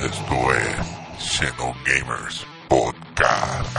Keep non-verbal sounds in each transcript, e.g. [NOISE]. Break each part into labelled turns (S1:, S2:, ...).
S1: Esto es Xeno Gamers Podcast.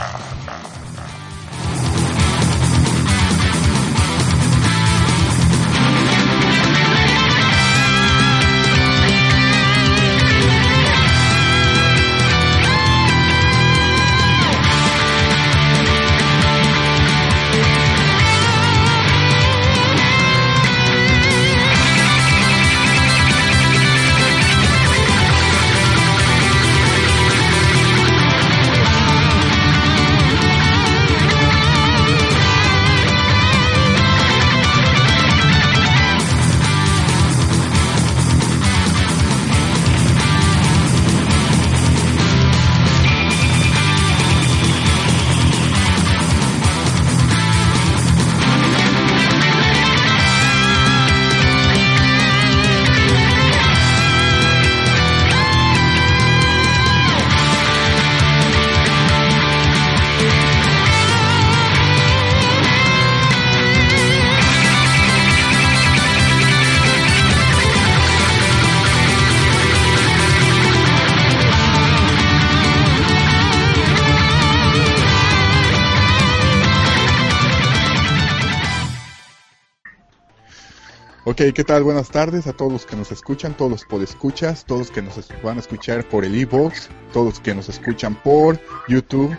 S2: Ok, ¿qué tal? Buenas tardes a todos los que nos escuchan, todos los podescuchas, todos los que nos van a escuchar por el e-box, todos los que nos escuchan por YouTube.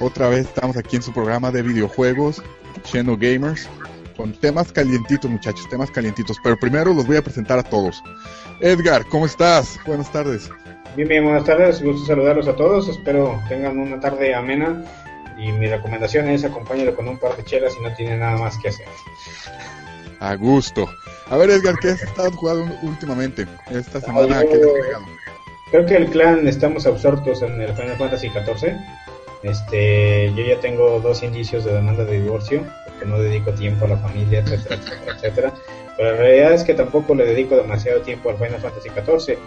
S2: Otra vez estamos aquí en su programa de videojuegos, Cheno Gamers, con temas calientitos, muchachos, temas calientitos. Pero primero los voy a presentar a todos. Edgar, ¿cómo estás? Buenas tardes.
S3: Bien, bien, buenas tardes, gusto saludarlos a todos, espero tengan una tarde amena y mi recomendación es acompáñalo con un par de chelas si no tiene nada más que hacer.
S2: A gusto. A ver, Edgar, ¿qué has estado jugando últimamente? Esta semana, ¿qué jugado?
S3: Creo que el clan estamos absortos en el Final Fantasy XIV. Este, yo ya tengo dos indicios de demanda de divorcio, porque no dedico tiempo a la familia, etcétera, etcétera, etcétera. Pero la realidad es que tampoco le dedico demasiado tiempo al Final Fantasy XIV.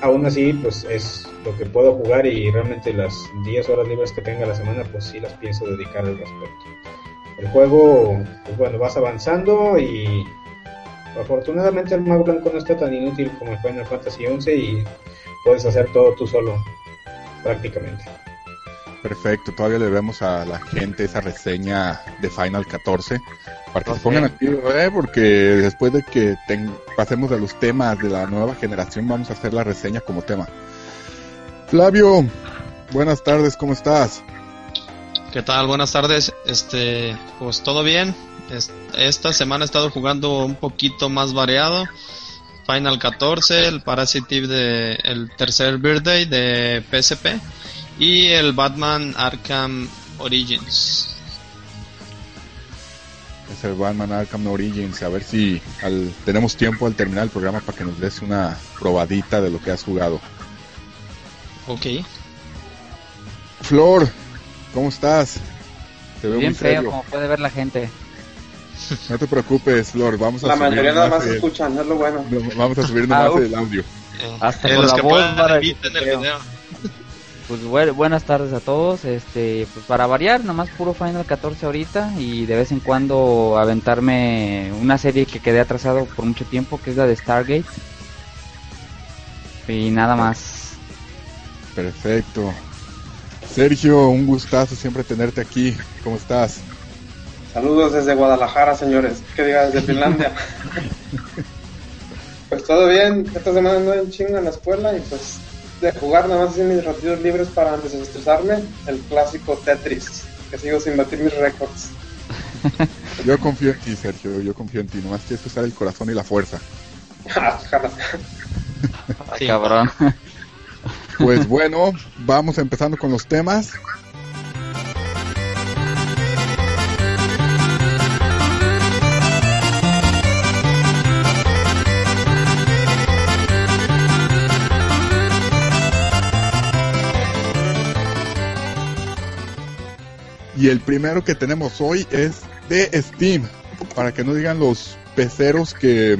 S3: Aún así, pues es lo que puedo jugar y realmente las 10 horas libres que tenga la semana, pues sí las pienso dedicar al respecto. El juego, pues bueno, vas avanzando y afortunadamente el mago blanco no está tan inútil como el Final Fantasy XI y puedes hacer todo tú solo, prácticamente.
S2: Perfecto, todavía le vemos a la gente esa reseña de Final 14 para que se pongan al tiro, ¿eh? porque después de que ten- pasemos de los temas de la nueva generación vamos a hacer la reseña como tema. Flavio, buenas tardes, ¿cómo estás?
S4: ¿Qué tal? Buenas tardes. Este, pues todo bien. Es- Esta semana he estado jugando un poquito más variado. Final 14, el Parasite Eve de el tercer birthday de PSP y el Batman Arkham Origins.
S2: Es el Batman Arkham Origins, a ver si al- tenemos tiempo al terminar el programa para que nos des una probadita de lo que has jugado.
S4: Ok.
S2: Flor, ¿cómo estás? Te veo
S5: Bien
S2: muy
S5: feo,
S2: serio.
S5: como puede ver la gente.
S2: No te preocupes, Flor, vamos a
S6: La
S2: subir
S6: mayoría nada más
S2: el-
S6: escuchan, es lo bueno.
S2: no, vamos a subir nomás
S5: uf.
S2: el audio.
S4: Eh,
S5: Hasta
S4: eh,
S5: con
S4: los
S5: la
S4: que
S5: voz
S4: puedan
S5: va a
S4: eviten el video.
S5: Pues bu- buenas tardes a todos. Este, pues para variar, nomás puro Final 14 ahorita y de vez en cuando aventarme una serie que quedé atrasado por mucho tiempo, que es la de Stargate. Y nada más.
S2: Perfecto. Sergio, un gustazo siempre tenerte aquí. ¿Cómo estás?
S6: Saludos desde Guadalajara, señores. Que diga desde Finlandia. [LAUGHS] pues todo bien. Esta semana ando en chinga en la escuela y pues de jugar nada más en mis ratitos libres para desestresarme. El clásico Tetris. Que sigo sin batir mis récords. [LAUGHS]
S2: Yo confío en ti, Sergio. Yo confío en ti. Nomás tienes que usar el corazón y la fuerza.
S6: Ojalá. [LAUGHS]
S4: Sí.
S5: Cabrón.
S2: Pues bueno, vamos empezando con los temas. Y el primero que tenemos hoy es de Steam. Para que no digan los peceros que,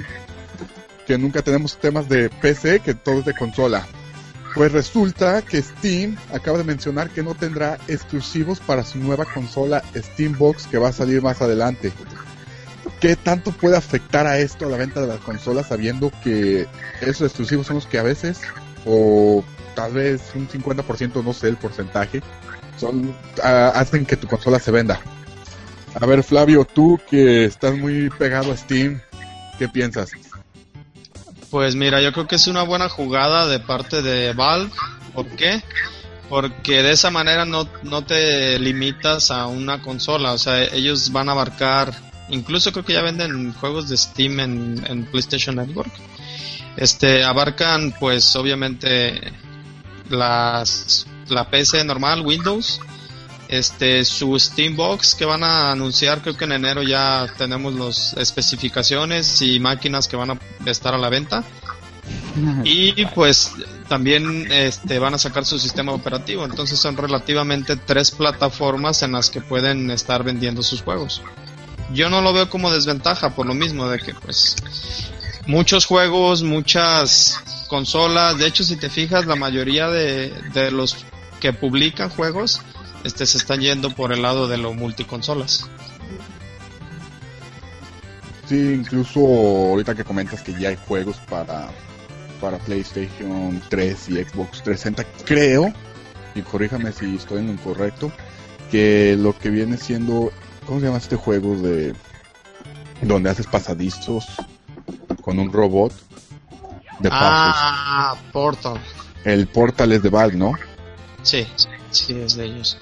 S2: que nunca tenemos temas de PC, que todo es de consola. Pues resulta que Steam acaba de mencionar que no tendrá exclusivos para su nueva consola Steambox que va a salir más adelante. ¿Qué tanto puede afectar a esto a la venta de las consolas sabiendo que esos exclusivos son los que a veces o tal vez un 50%, no sé el porcentaje, son hacen que tu consola se venda. A ver, Flavio, tú que estás muy pegado a Steam, ¿qué piensas?
S4: Pues mira, yo creo que es una buena jugada de parte de Valve. ¿Por qué? Porque de esa manera no, no te limitas a una consola. O sea, ellos van a abarcar. Incluso creo que ya venden juegos de Steam en, en PlayStation Network. Este, abarcan, pues, obviamente, las, la PC normal, Windows, este su Steambox que van a anunciar creo que en enero ya tenemos las especificaciones y máquinas que van a estar a la venta. [LAUGHS] Y pues también este van a sacar su sistema operativo. Entonces son relativamente tres plataformas en las que pueden estar vendiendo sus juegos. Yo no lo veo como desventaja por lo mismo de que pues muchos juegos muchas consolas. De hecho si te fijas la mayoría de, de los que publican juegos este se están yendo por el lado de lo multiconsolas.
S2: Sí, incluso ahorita que comentas que ya hay juegos para, para PlayStation 3 y Xbox 360, creo, y corríjame si estoy en lo incorrecto, que lo que viene siendo, ¿cómo se llama este juego de donde haces pasadizos con un robot
S4: de Ah, Portal.
S2: El Portal es de Valve, ¿no?
S4: Sí, sí, de ellos.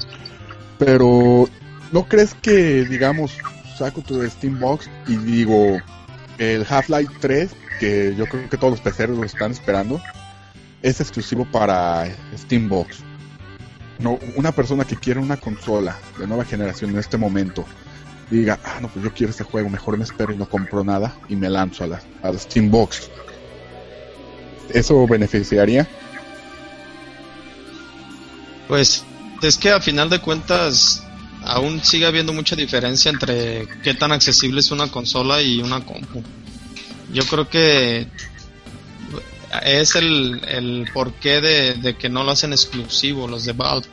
S2: Pero, ¿no crees que, digamos, saco tu Steambox y digo, el Half-Life 3, que yo creo que todos los peceros lo están esperando, es exclusivo para Steambox? No, una persona que quiere una consola de nueva generación en este momento, diga, ah, no, pues yo quiero este juego, mejor me espero y no compro nada y me lanzo a la, a la Steambox. ¿Eso beneficiaría?
S4: Pues es que a final de cuentas aún sigue habiendo mucha diferencia entre qué tan accesible es una consola y una compu. Yo creo que es el, el porqué de, de que no lo hacen exclusivo los de Valve.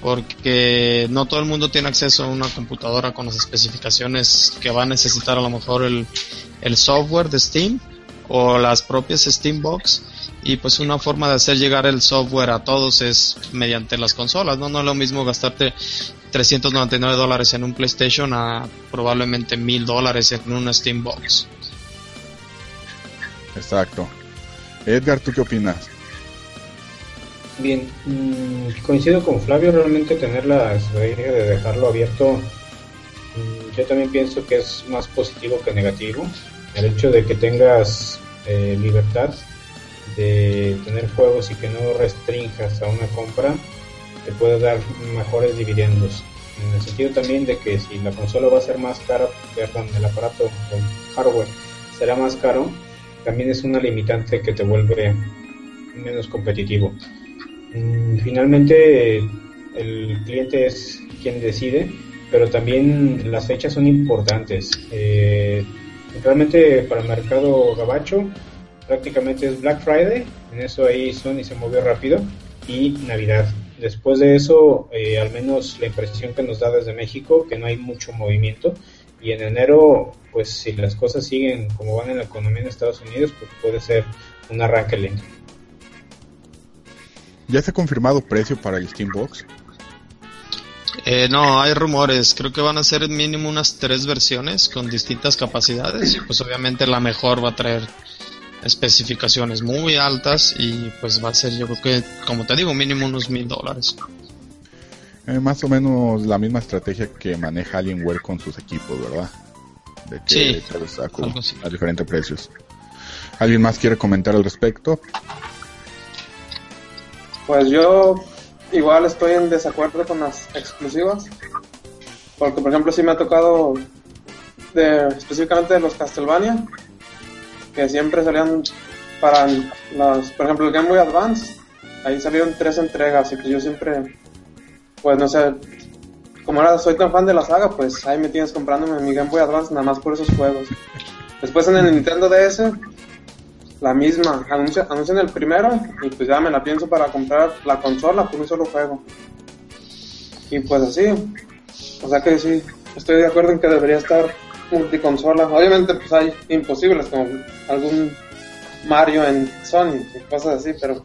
S4: Porque no todo el mundo tiene acceso a una computadora con las especificaciones que va a necesitar a lo mejor el, el software de Steam o las propias Steambox y pues una forma de hacer llegar el software a todos es mediante las consolas, ¿no? No es lo mismo gastarte 399 dólares en un PlayStation a probablemente 1000 dólares en una Steambox.
S2: Exacto. Edgar, ¿tú qué opinas?
S3: Bien, mm, coincido con Flavio, realmente tener la estrategia de dejarlo abierto, mm, yo también pienso que es más positivo que negativo. El hecho de que tengas eh, libertad de tener juegos y que no restringas a una compra, te puede dar mejores dividendos. En el sentido también de que si la consola va a ser más cara, perdón, el aparato, el hardware será más caro, también es una limitante que te vuelve menos competitivo. Mm, finalmente, el cliente es quien decide, pero también las fechas son importantes. Eh, realmente para el mercado gabacho prácticamente es Black Friday, en eso ahí Sony se movió rápido, y Navidad. Después de eso, eh, al menos la impresión que nos da desde México, que no hay mucho movimiento, y en enero, pues si las cosas siguen como van en la economía en Estados Unidos, pues puede ser un arranque lento.
S2: ¿Ya se ha confirmado precio para el Steambox?
S4: Eh, no, hay rumores. Creo que van a ser mínimo unas tres versiones con distintas capacidades. Pues obviamente la mejor va a traer especificaciones muy altas y pues va a ser yo creo que como te digo mínimo unos mil dólares.
S2: Eh, más o menos la misma estrategia que maneja Alienware con sus equipos verdad
S4: de que
S2: sí, a diferentes precios. Alguien más quiere comentar al respecto
S6: pues yo igual estoy en desacuerdo con las exclusivas porque por ejemplo sí me ha tocado de, específicamente de los Castlevania que siempre salían para las, por ejemplo, el Game Boy Advance, ahí salieron tres entregas y pues yo siempre, pues no sé, como ahora soy tan fan de la saga, pues ahí me tienes comprándome mi Game Boy Advance nada más por esos juegos. Después en el Nintendo DS, la misma, anuncian, el primero y pues ya me la pienso para comprar la consola por un solo juego. Y pues así, o sea que sí, estoy de acuerdo en que debería estar multiconsola. Obviamente pues hay imposibles como algún Mario en Sony cosas así, pero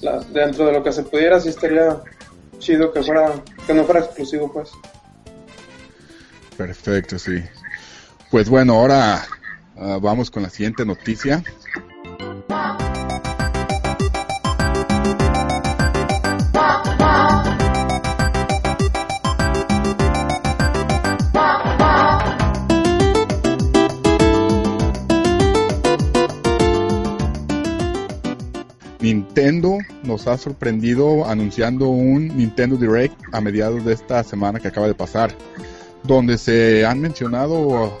S6: la- dentro de lo que se pudiera, sí estaría chido que fuera, que no fuera exclusivo, pues.
S2: Perfecto, sí. Pues bueno, ahora ah, vamos con la siguiente noticia. Nintendo nos ha sorprendido anunciando un Nintendo Direct a mediados de esta semana que acaba de pasar, donde se han mencionado,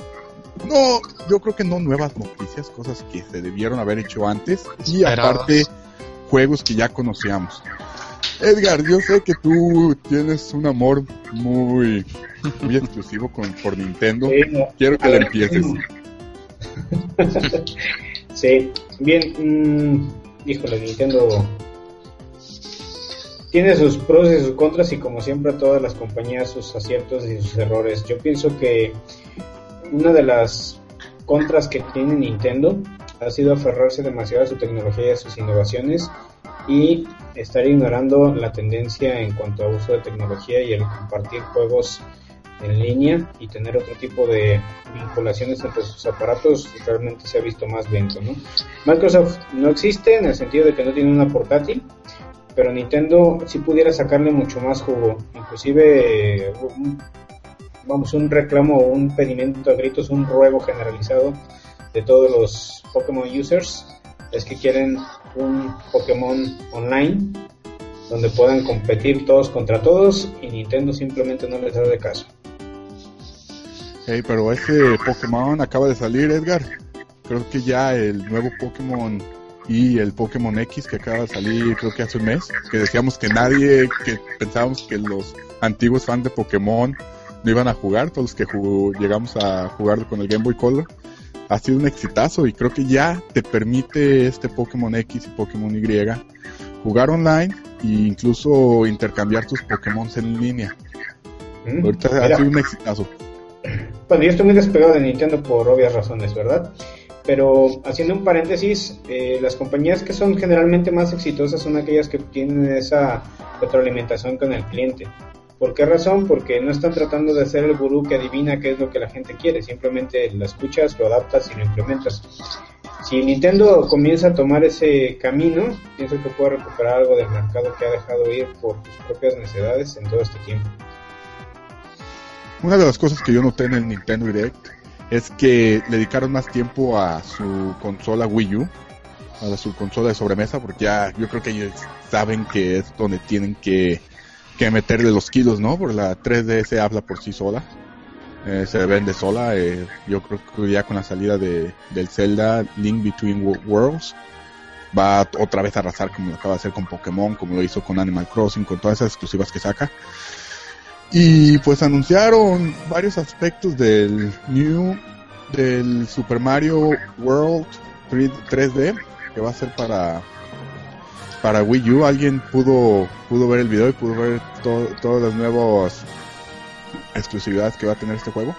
S2: no, yo creo que no nuevas noticias, cosas que se debieron haber hecho antes y aparte juegos que ya conocíamos. Edgar, yo sé que tú tienes un amor muy, muy exclusivo con, por Nintendo.
S3: Sí, no.
S2: Quiero que
S3: A
S2: le
S3: ver.
S2: empieces. [LAUGHS]
S3: Sí, bien, mm, híjole, Nintendo tiene sus pros y sus contras y como siempre todas las compañías sus aciertos y sus errores. Yo pienso que una de las contras que tiene Nintendo ha sido aferrarse demasiado a su tecnología y a sus innovaciones y estar ignorando la tendencia en cuanto a uso de tecnología y el compartir juegos en línea y tener otro tipo de vinculaciones entre sus aparatos realmente se ha visto más lento, ¿no? Microsoft no existe en el sentido de que no tiene una portátil, pero Nintendo sí pudiera sacarle mucho más jugo, inclusive vamos un reclamo o un pedimento a gritos, un ruego generalizado de todos los Pokémon users es que quieren un Pokémon online donde puedan competir todos contra todos y Nintendo simplemente no les da de caso.
S2: Hey, pero ese Pokémon acaba de salir, Edgar. Creo que ya el nuevo Pokémon y el Pokémon X que acaba de salir, creo que hace un mes, que decíamos que nadie, que pensábamos que los antiguos fans de Pokémon no iban a jugar, todos los que jugó- llegamos a jugar con el Game Boy Color. Ha sido un exitazo y creo que ya te permite este Pokémon X y Pokémon Y jugar online e incluso intercambiar tus Pokémon en línea.
S3: ¿Mm?
S2: Ahorita ha sido un exitazo.
S3: Bueno, yo estoy muy despegado de Nintendo por obvias razones, ¿verdad? Pero haciendo un paréntesis, eh, las compañías que son generalmente más exitosas son aquellas que tienen esa retroalimentación con el cliente. ¿Por qué razón? Porque no están tratando de ser el gurú que adivina qué es lo que la gente quiere, simplemente lo escuchas, lo adaptas y lo implementas. Si Nintendo comienza a tomar ese camino, pienso que puede recuperar algo del mercado que ha dejado ir por sus propias necesidades en todo este tiempo.
S2: Una de las cosas que yo noté en el Nintendo Direct es que le dedicaron más tiempo a su consola Wii U, a su consola de sobremesa, porque ya yo creo que ellos saben que es donde tienen que, que meterle los kilos, ¿no? Porque la 3DS habla por sí sola, eh, se vende sola. eh, yo creo que ya con la salida de, del Zelda Link Between Wo- Worlds va otra vez a arrasar como lo acaba de hacer con Pokémon, como lo hizo con Animal Crossing, con todas esas exclusivas que saca. Y pues anunciaron varios aspectos del New, del Super Mario World 3- 3D, que va a ser para para Wii U. Alguien pudo pudo ver el video y pudo ver to- todas las nuevas exclusividades que va a tener este juego.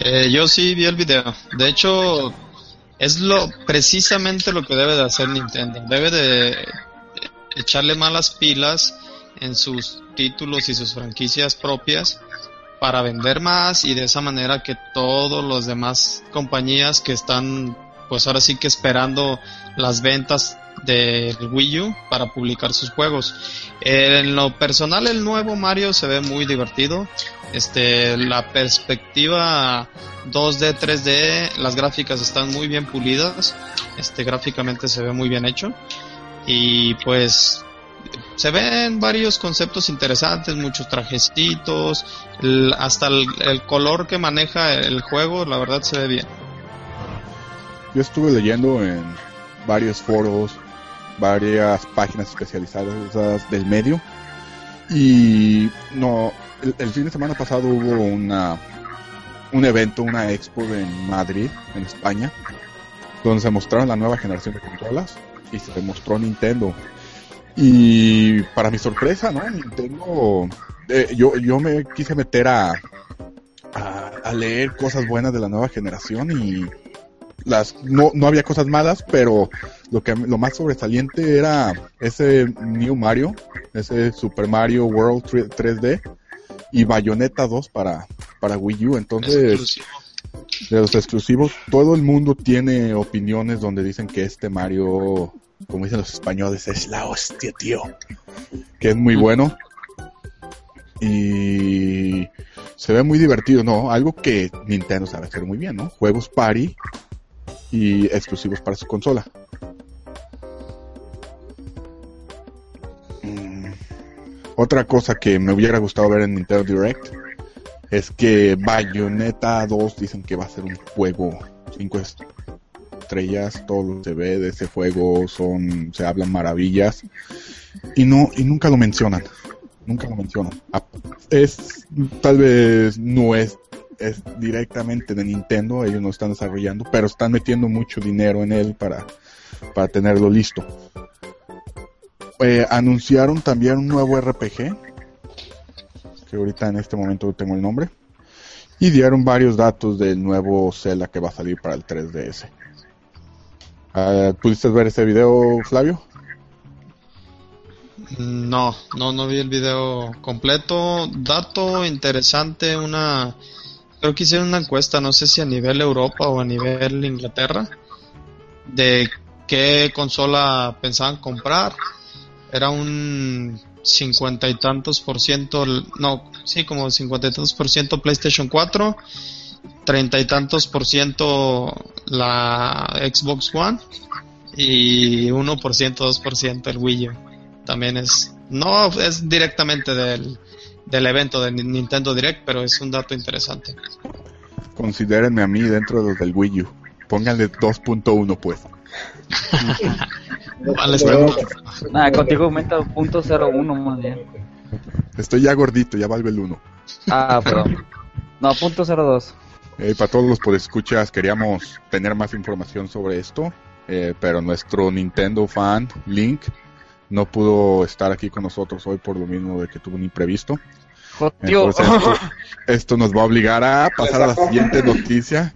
S4: Eh, yo sí vi el video. De hecho, es lo precisamente lo que debe de hacer Nintendo. Debe de echarle malas pilas en sus títulos y sus franquicias propias para vender más y de esa manera que todos los demás compañías que están pues ahora sí que esperando las ventas del Wii U para publicar sus juegos. En lo personal el nuevo Mario se ve muy divertido. Este la perspectiva 2D, 3D, las gráficas están muy bien pulidas. Este gráficamente se ve muy bien hecho. Y pues se ven varios conceptos interesantes, muchos trajecitos, el- hasta el, el color que maneja el juego, la verdad se ve bien.
S2: Yo estuve leyendo en varios foros, varias páginas especializadas del medio y no el, el fin de semana pasado hubo una un evento, una expo en Madrid, en España, donde se mostraron la nueva generación de consolas y se demostró Nintendo. Y para mi sorpresa, ¿no? Nintendo, eh, yo, yo me quise meter a, a, a leer cosas buenas de la nueva generación y las no, no había cosas malas, pero lo que lo más sobresaliente era ese New Mario, ese Super Mario World 3D y Bayonetta 2 para, para Wii U. Entonces, de los exclusivos, todo el mundo tiene opiniones donde dicen que este Mario, como dicen los españoles, es la hostia, tío. Que es muy bueno. Y se ve muy divertido, ¿no? Algo que Nintendo sabe hacer muy bien, ¿no? Juegos party y exclusivos para su consola. Mm, Otra cosa que me hubiera gustado ver en Nintendo Direct es que Bayonetta 2 dicen que va a ser un juego 5 estrellas, todo lo que se ve de ese juego son, se hablan maravillas y no, y nunca lo mencionan, nunca lo mencionan. Ah, Es, tal vez no es, es directamente de Nintendo, ellos no están desarrollando, pero están metiendo mucho dinero en él para, para tenerlo listo. Eh, anunciaron también un nuevo RPG, que ahorita en este momento no tengo el nombre, y dieron varios datos del nuevo Zelda que va a salir para el 3DS. Ah, ¿Pudiste ver ese video, Flavio?
S4: No, no, no vi el video completo. Dato interesante, una... Creo que hicieron una encuesta, no sé si a nivel Europa o a nivel Inglaterra, de qué consola pensaban comprar. Era un cincuenta y tantos por ciento, no, sí, como cincuenta y tantos por ciento PlayStation 4, treinta y tantos por ciento la Xbox One y 1%, 2% el Wii U. También es, no es directamente del, del evento de Ni- Nintendo Direct, pero es un dato interesante.
S2: Considérenme a mí dentro de los del Wii U. Pónganle 2.1 pues. [LAUGHS]
S4: Vale.
S5: Nada, contigo aumenta punto cero uno más bien.
S2: Estoy ya gordito, ya valgo el 1.
S5: Ah, perdón. No, punto cero dos.
S2: Eh, para todos los podescuchas queríamos tener más información sobre esto, eh, pero nuestro Nintendo fan, Link, no pudo estar aquí con nosotros hoy por lo mismo de que tuvo un imprevisto. Entonces, esto, [LAUGHS] esto nos va a obligar a pasar a la siguiente noticia.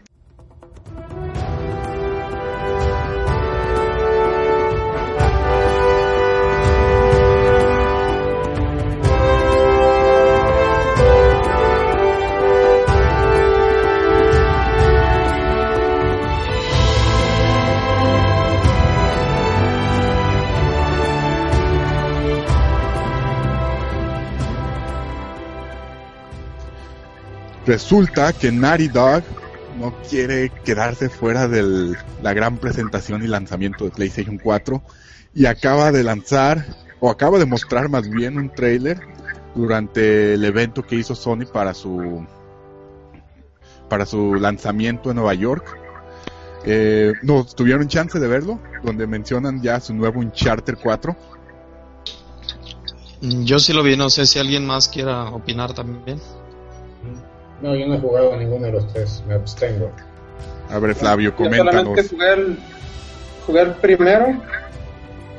S2: Resulta que Naughty Dog no quiere quedarse fuera de la gran presentación y lanzamiento de PlayStation 4 y acaba de lanzar, o acaba de mostrar más bien un trailer durante el evento que hizo Sony para su para su lanzamiento en Nueva York. Eh, no, ¿tuvieron chance de verlo? Donde mencionan ya su nuevo Uncharted 4.
S4: Yo sí lo vi, no sé si alguien más quiera opinar también.
S3: No, yo no he jugado a ninguno de los tres, me abstengo.
S2: A ver, Flavio,
S6: Yo
S2: coméntanos.
S6: solamente jugué el, jugué el primero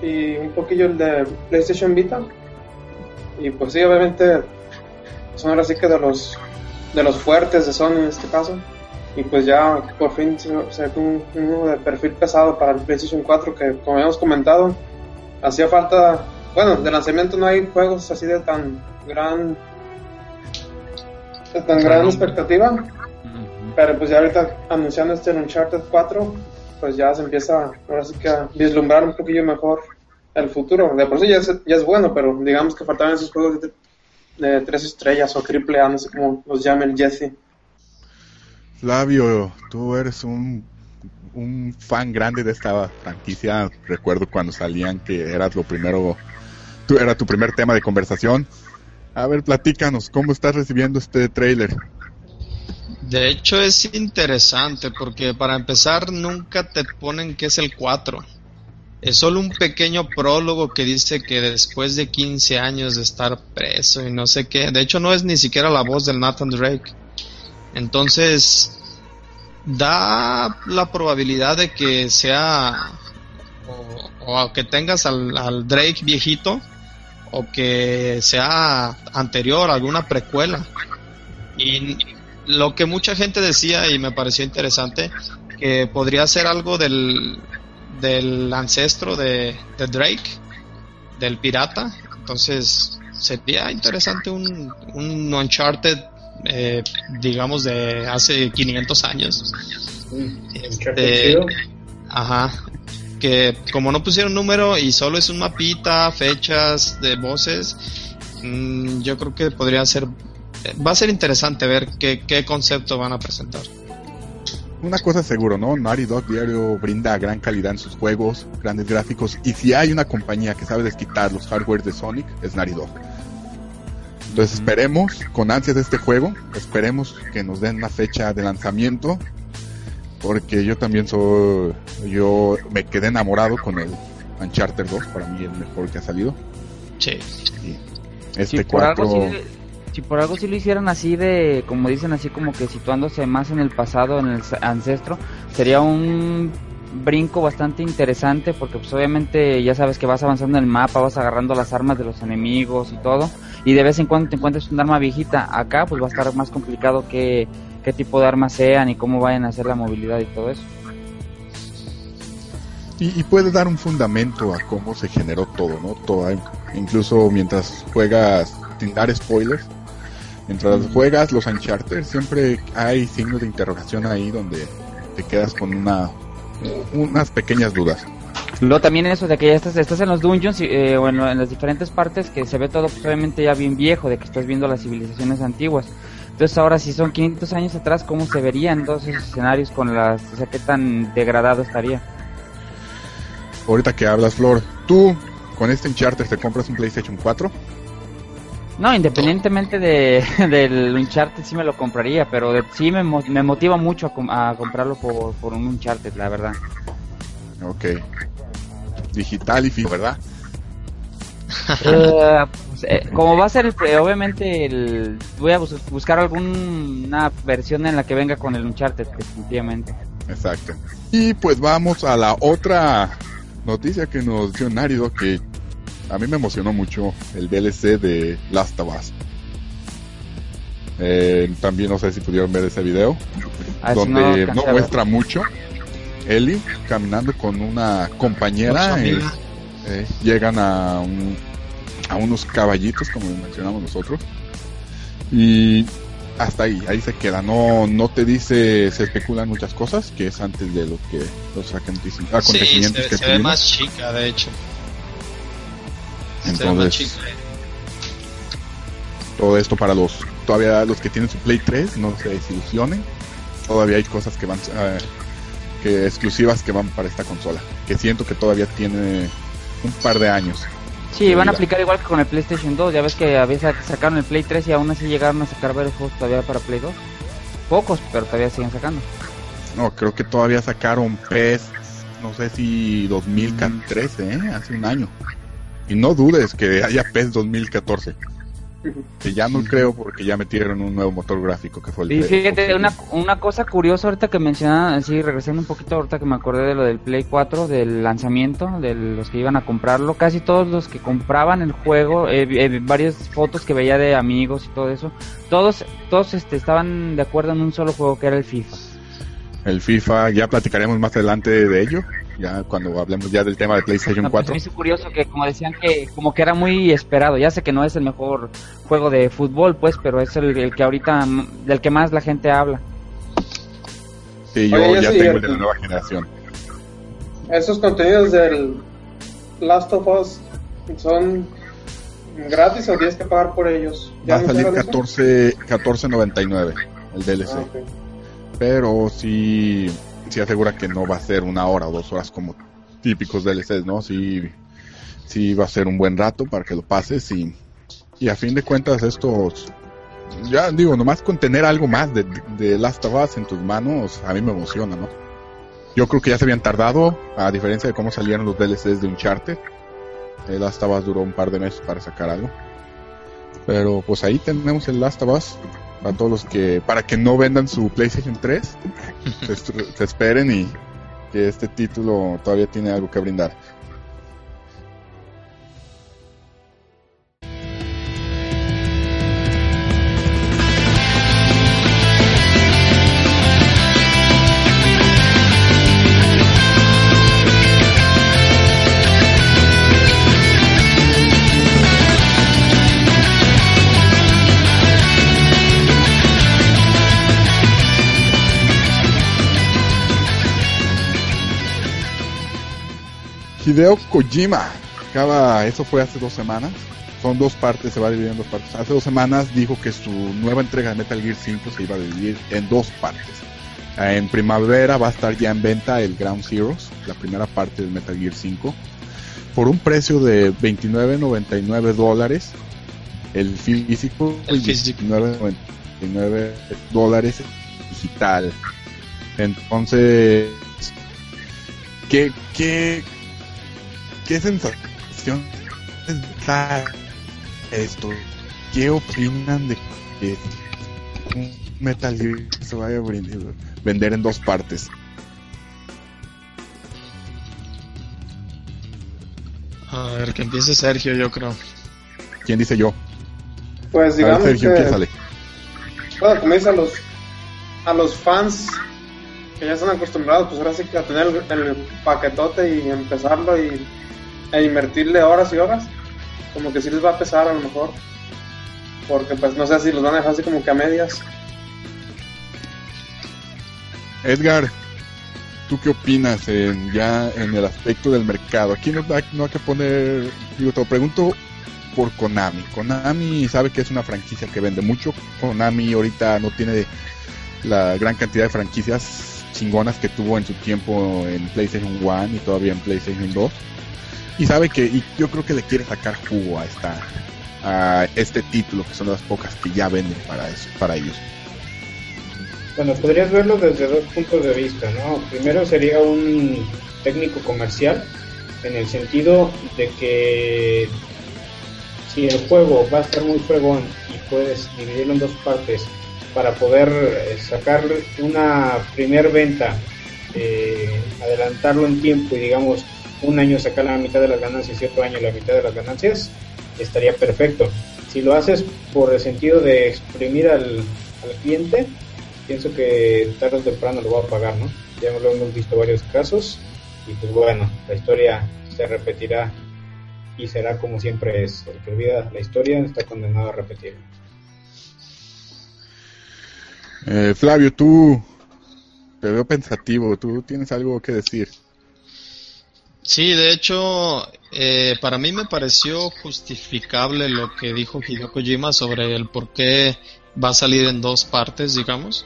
S6: y un poquillo el de PlayStation Vita. Y pues sí, obviamente son ahora sí que de los de los fuertes de Sony en este caso. Y pues ya por fin se se ve un, uno de perfil pesado para el PlayStation 4 que como habíamos comentado hacía falta, bueno, de lanzamiento no hay juegos así de tan gran de tan gran expectativa. Pero pues ya ahorita anunciando este Uncharted 4, pues ya se empieza ahora sí que a vislumbrar un poquillo mejor el futuro. De por sí ya es, ya es bueno, pero digamos que faltaban esos juegos de, de tres estrellas o triple A, no sé cómo los llame el Jesse.
S2: Flavio, tú eres un, un fan grande de esta franquicia. Recuerdo cuando salían que eras lo primero, tú era tu primer tema de conversación. A ver, platícanos, ¿cómo estás recibiendo este trailer?
S4: De hecho es interesante porque para empezar nunca te ponen que es el 4. Es solo un pequeño prólogo que dice que después de 15 años de estar preso y no sé qué, de hecho no es ni siquiera la voz del Nathan Drake. Entonces da la probabilidad de que sea o, que tengas al Drake viejito o que sea anterior, alguna precuela. Y lo que mucha gente decía y me pareció interesante, que podría ser algo del, del ancestro de, de Drake, del pirata. Entonces sería interesante un, un Uncharted, eh, digamos, de hace 500 años. Este, ajá. Como no pusieron número y solo es un mapita, fechas de voces, mm, yo creo que podría ser. Va a ser interesante ver qué, qué concepto van a presentar.
S2: Una cosa es seguro, ¿no? Naughty Dog Diario brinda gran calidad en sus juegos, grandes gráficos, y si hay una compañía que sabe desquitar los hardware de Sonic, es Naughty Dog. Entonces esperemos con ansias de este juego, esperemos que nos den una fecha de lanzamiento, porque yo también soy, yo me quedé enamorado con el Uncharted 2, para mí el mejor que ha salido.
S4: Sí.
S2: Y este
S5: si por,
S2: 4...
S5: algo si por algo sí lo hicieran así de, como dicen así como que situándose más en el pasado, en el ancestro, sería un brinco bastante interesante porque pues obviamente ya sabes que vas avanzando en el mapa, vas agarrando las armas de los enemigos y todo y de vez en cuando te encuentres un arma viejita. Acá pues va a estar más complicado que qué tipo de armas sean y cómo vayan a hacer la movilidad y todo eso.
S2: Y, y, puede dar un fundamento a cómo se generó todo, ¿no? Todo, incluso mientras juegas, sin dar spoilers, mientras juegas los Uncharted, siempre hay signos de interrogación ahí donde te quedas con una unas pequeñas dudas.
S5: Luego también eso de que ya estás, estás en los dungeons eh, bueno, en las diferentes partes que se ve todo pues, obviamente ya bien viejo, de que estás viendo las civilizaciones antiguas. Entonces ahora si son 500 años atrás, ¿cómo se verían todos esos escenarios con las... O sea, qué tan degradado estaría?
S2: Ahorita que hablas, Flor, ¿tú con este Uncharted te compras un PlayStation 4?
S5: No, independientemente de, [LAUGHS] del Uncharted sí me lo compraría, pero de, sí me, me motiva mucho a, a comprarlo por, por, un Uncharted, la verdad.
S2: Ok. Digital y fijo, ¿verdad?
S5: Uh, pues, eh, como va a ser, el, obviamente, el, voy a bus buscar alguna versión en la que venga con el Uncharted, definitivamente.
S2: Exacto. Y pues vamos a la otra noticia que nos dio Nárido, que a mí me emocionó mucho el DLC de Last of Us. Eh, también no sé si pudieron ver ese video,
S5: Ah,
S2: donde no, muestra mucho. Ellie caminando con una compañera, eh, eh, llegan a, un, a unos caballitos, como mencionamos nosotros, y hasta ahí, ahí se queda. No, no te dice, se especulan muchas cosas, que es antes de lo que los acontecimientos
S4: sí, se,
S2: que
S4: se ve más chica, de hecho.
S2: Entonces, todo esto para los todavía los que tienen su Play 3 no se desilusionen. Todavía hay cosas que van uh, que exclusivas que van para esta consola, que siento que todavía tiene un par de años.
S5: Sí, van a aplicar igual que con el PlayStation 2, ya ves que a veces sacaron el Play 3 y aún así llegaron a sacar varios juegos todavía para Play 2. Pocos, pero todavía siguen sacando.
S2: No, creo que todavía sacaron PES, no sé si 2013, ¿eh? hace un año. Y no dudes que haya PES 2014. Que ya no creo porque ya metieron un nuevo motor gráfico que fue el
S5: Y fíjate, una, una cosa curiosa ahorita que mencionaban, así regresando un poquito ahorita que me acordé de lo del Play 4, del lanzamiento, de los que iban a comprarlo, casi todos los que compraban el juego, eh, eh, varias fotos que veía de amigos y todo eso, todos, todos este, estaban de acuerdo en un solo juego que era el FIFA.
S2: El FIFA, ya platicaremos más adelante de ello, ya cuando hablemos ya del tema de PlayStation
S5: No,
S2: 4.
S5: Me hizo curioso que como decían que como que era muy esperado. Ya sé que no es el mejor juego de fútbol, pues, pero es el, el que ahorita del que más la gente habla.
S2: Sí, yo
S6: Oye,
S2: ya
S6: sí,
S2: tengo el de la nueva generación.
S6: Esos contenidos del Last of Us son gratis o tienes que pagar por ellos.
S2: Va a salir
S6: anunciaron eso?
S2: 14 14.99 el DLC,
S6: Ah,
S2: pero sí sí asegura que no va a ser una hora o dos horas como típicos DLCs, ¿no? Sí sí va a ser un buen rato para que lo pases y y a fin de cuentas estos ya digo, nomás con tener algo más de, de Last of Us en tus manos, a mí me emociona, ¿no? Yo creo que ya se habían tardado, a diferencia de cómo salieron los DLCs de Uncharted. El Last of Us duró un par de meses para sacar algo. Pero pues ahí tenemos el Last of Us. Para todos los que, para que no vendan su PlayStation 3, [LAUGHS] se, se esperen y que este título todavía tiene algo que brindar. Hideo Kojima. Acaba, eso fue hace dos semanas. Son dos partes, se va a dividir en dos partes. Hace dos semanas dijo que su nueva entrega de Metal Gear 5 se iba a dividir en dos partes. En primavera va a estar ya en venta el Ground Zeroes, la primera parte del Metal Gear 5, por un precio de 29.99 dólares. El físico
S4: El
S2: y
S4: físico.
S2: 19.99 dólares digital. Entonces, ¿qué, qué, qué sensación les da esto? ¿Qué opinan de que un Metal Gear se vaya a vender en dos partes?
S4: A ver, que empiece Sergio, yo creo.
S2: ¿Quién dice yo?
S6: Pues
S2: A ver,
S6: digamos
S2: Sergio,
S6: que,
S2: empiézale.
S6: bueno, como dice a los, a los fans que ya están acostumbrados, pues ahora sí que a tener el, el paquetote y empezarlo y e invertirle horas y horas, como que sí les va a pesar a lo mejor, porque pues no sé si los van a dejar así como que a medias.
S2: Edgar, ¿tú qué opinas en, ya en el aspecto del mercado? Aquí no, no hay que poner, digo, te lo pregunto por Konami. Konami sabe que es una franquicia que vende mucho. Konami ahorita no tiene la gran cantidad de franquicias chingonas que tuvo en su tiempo en PlayStation 1 y todavía en PlayStation 2. Y sabe que, y yo creo que le quiere sacar jugo a esta a este título, que son las pocas que ya venden para eso, para ellos.
S3: Bueno, podrías verlo desde dos puntos de vista, ¿no? Primero sería un técnico comercial, en el sentido de que si el juego va a estar muy fregón y puedes dividirlo en dos partes para poder eh, sacarle una primer venta, eh, adelantarlo en tiempo y digamos un año sacar la mitad de las ganancias y otro año la mitad de las ganancias, estaría perfecto. Si lo haces por el sentido de exprimir al, al cliente, pienso que tarde o temprano lo va a pagar, ¿no? Ya lo hemos visto varios casos y pues bueno, la historia se repetirá y será como siempre es. El que olvida la historia está condenado a repetir.
S2: Eh, Flavio, tú te veo pensativo, tú tienes algo que decir.
S4: Sí, de hecho, eh, para mí me pareció justificable lo que dijo Hideo Kojima sobre el por qué va a salir en dos partes, digamos.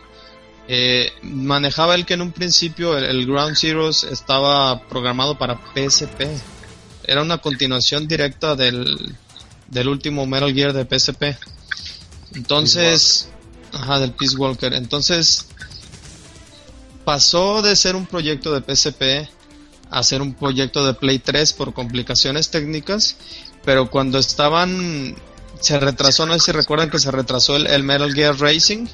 S4: Eh, manejaba él que en un principio el, el Ground Zeroes estaba programado para PSP. Era una continuación directa del, del último Metal Gear de PSP. Entonces, ajá, del Peace Walker. Entonces, pasó de ser un proyecto de PSP a ser un proyecto de Play 3 por complicaciones técnicas, pero cuando estaban, se retrasó, no sé si recuerdan que se retrasó el, el Metal Gear Racing,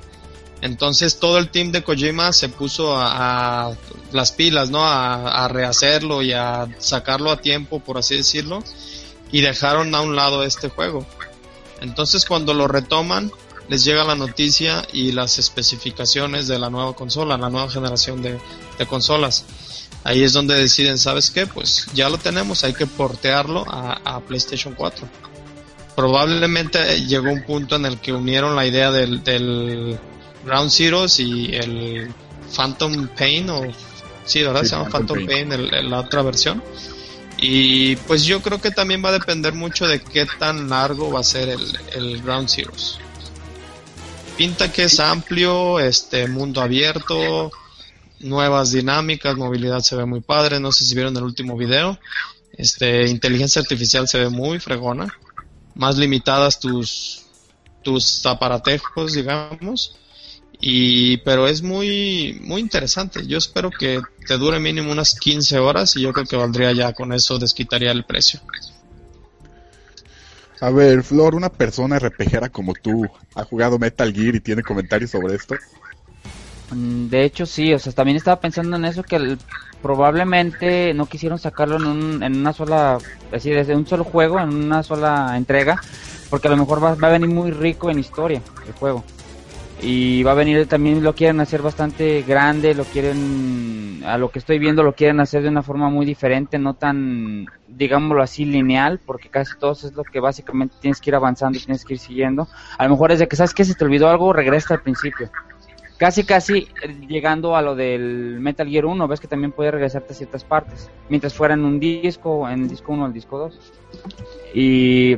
S4: entonces todo el team de Kojima se puso a, las pilas, ¿no? A, rehacerlo y a sacarlo a tiempo, por así decirlo, y dejaron a un lado este juego. Entonces cuando lo retoman, les llega la noticia y las especificaciones de la nueva consola, la nueva generación de consolas. Ahí es donde deciden, ¿sabes qué? Pues ya lo tenemos, hay que portearlo a, a PlayStation 4. Probablemente llegó un punto en el que unieron la idea del, del Ground Zeroes y el Phantom Pain, o sí, ¿verdad?
S2: Sí,
S4: Se llama
S2: Phantom
S4: Phantom
S2: Pain.
S4: Pain, el- el- la otra versión. Y pues yo creo que también va a depender mucho de qué tan largo va a ser el, el Ground Zeroes. Pinta que es amplio, este mundo abierto, nuevas dinámicas, movilidad se ve muy padre, no sé si vieron el último video. Este, inteligencia artificial se ve muy fregona, más limitadas tus tus aparatejos, digamos. Y pero es muy muy interesante. Yo espero que te dure mínimo unas 15 horas y yo creo que valdría ya con eso desquitaría el precio.
S2: A ver, Flor, una persona RPGera como tú ha jugado Metal Gear y tiene comentarios sobre esto.
S5: Mm, De hecho, sí, o sea, también estaba pensando en eso que el- probablemente no quisieron sacarlo en, un, en una sola, así desde un solo juego, en una sola entrega, porque a lo mejor va, va a venir muy rico en historia el juego. Y va a venir también lo quieren hacer bastante grande, lo quieren, a lo que estoy viendo, lo quieren hacer de una forma muy diferente, no tan, digámoslo así, lineal, porque casi todo es lo que básicamente tienes que ir avanzando y tienes que ir siguiendo. A lo mejor es de que sabes que se te olvidó algo, regresa al principio casi casi llegando a lo del Metal Gear 1, ves que también puede regresarte a ciertas partes, mientras fuera en un disco, en el disco 1 o el disco 2. Y,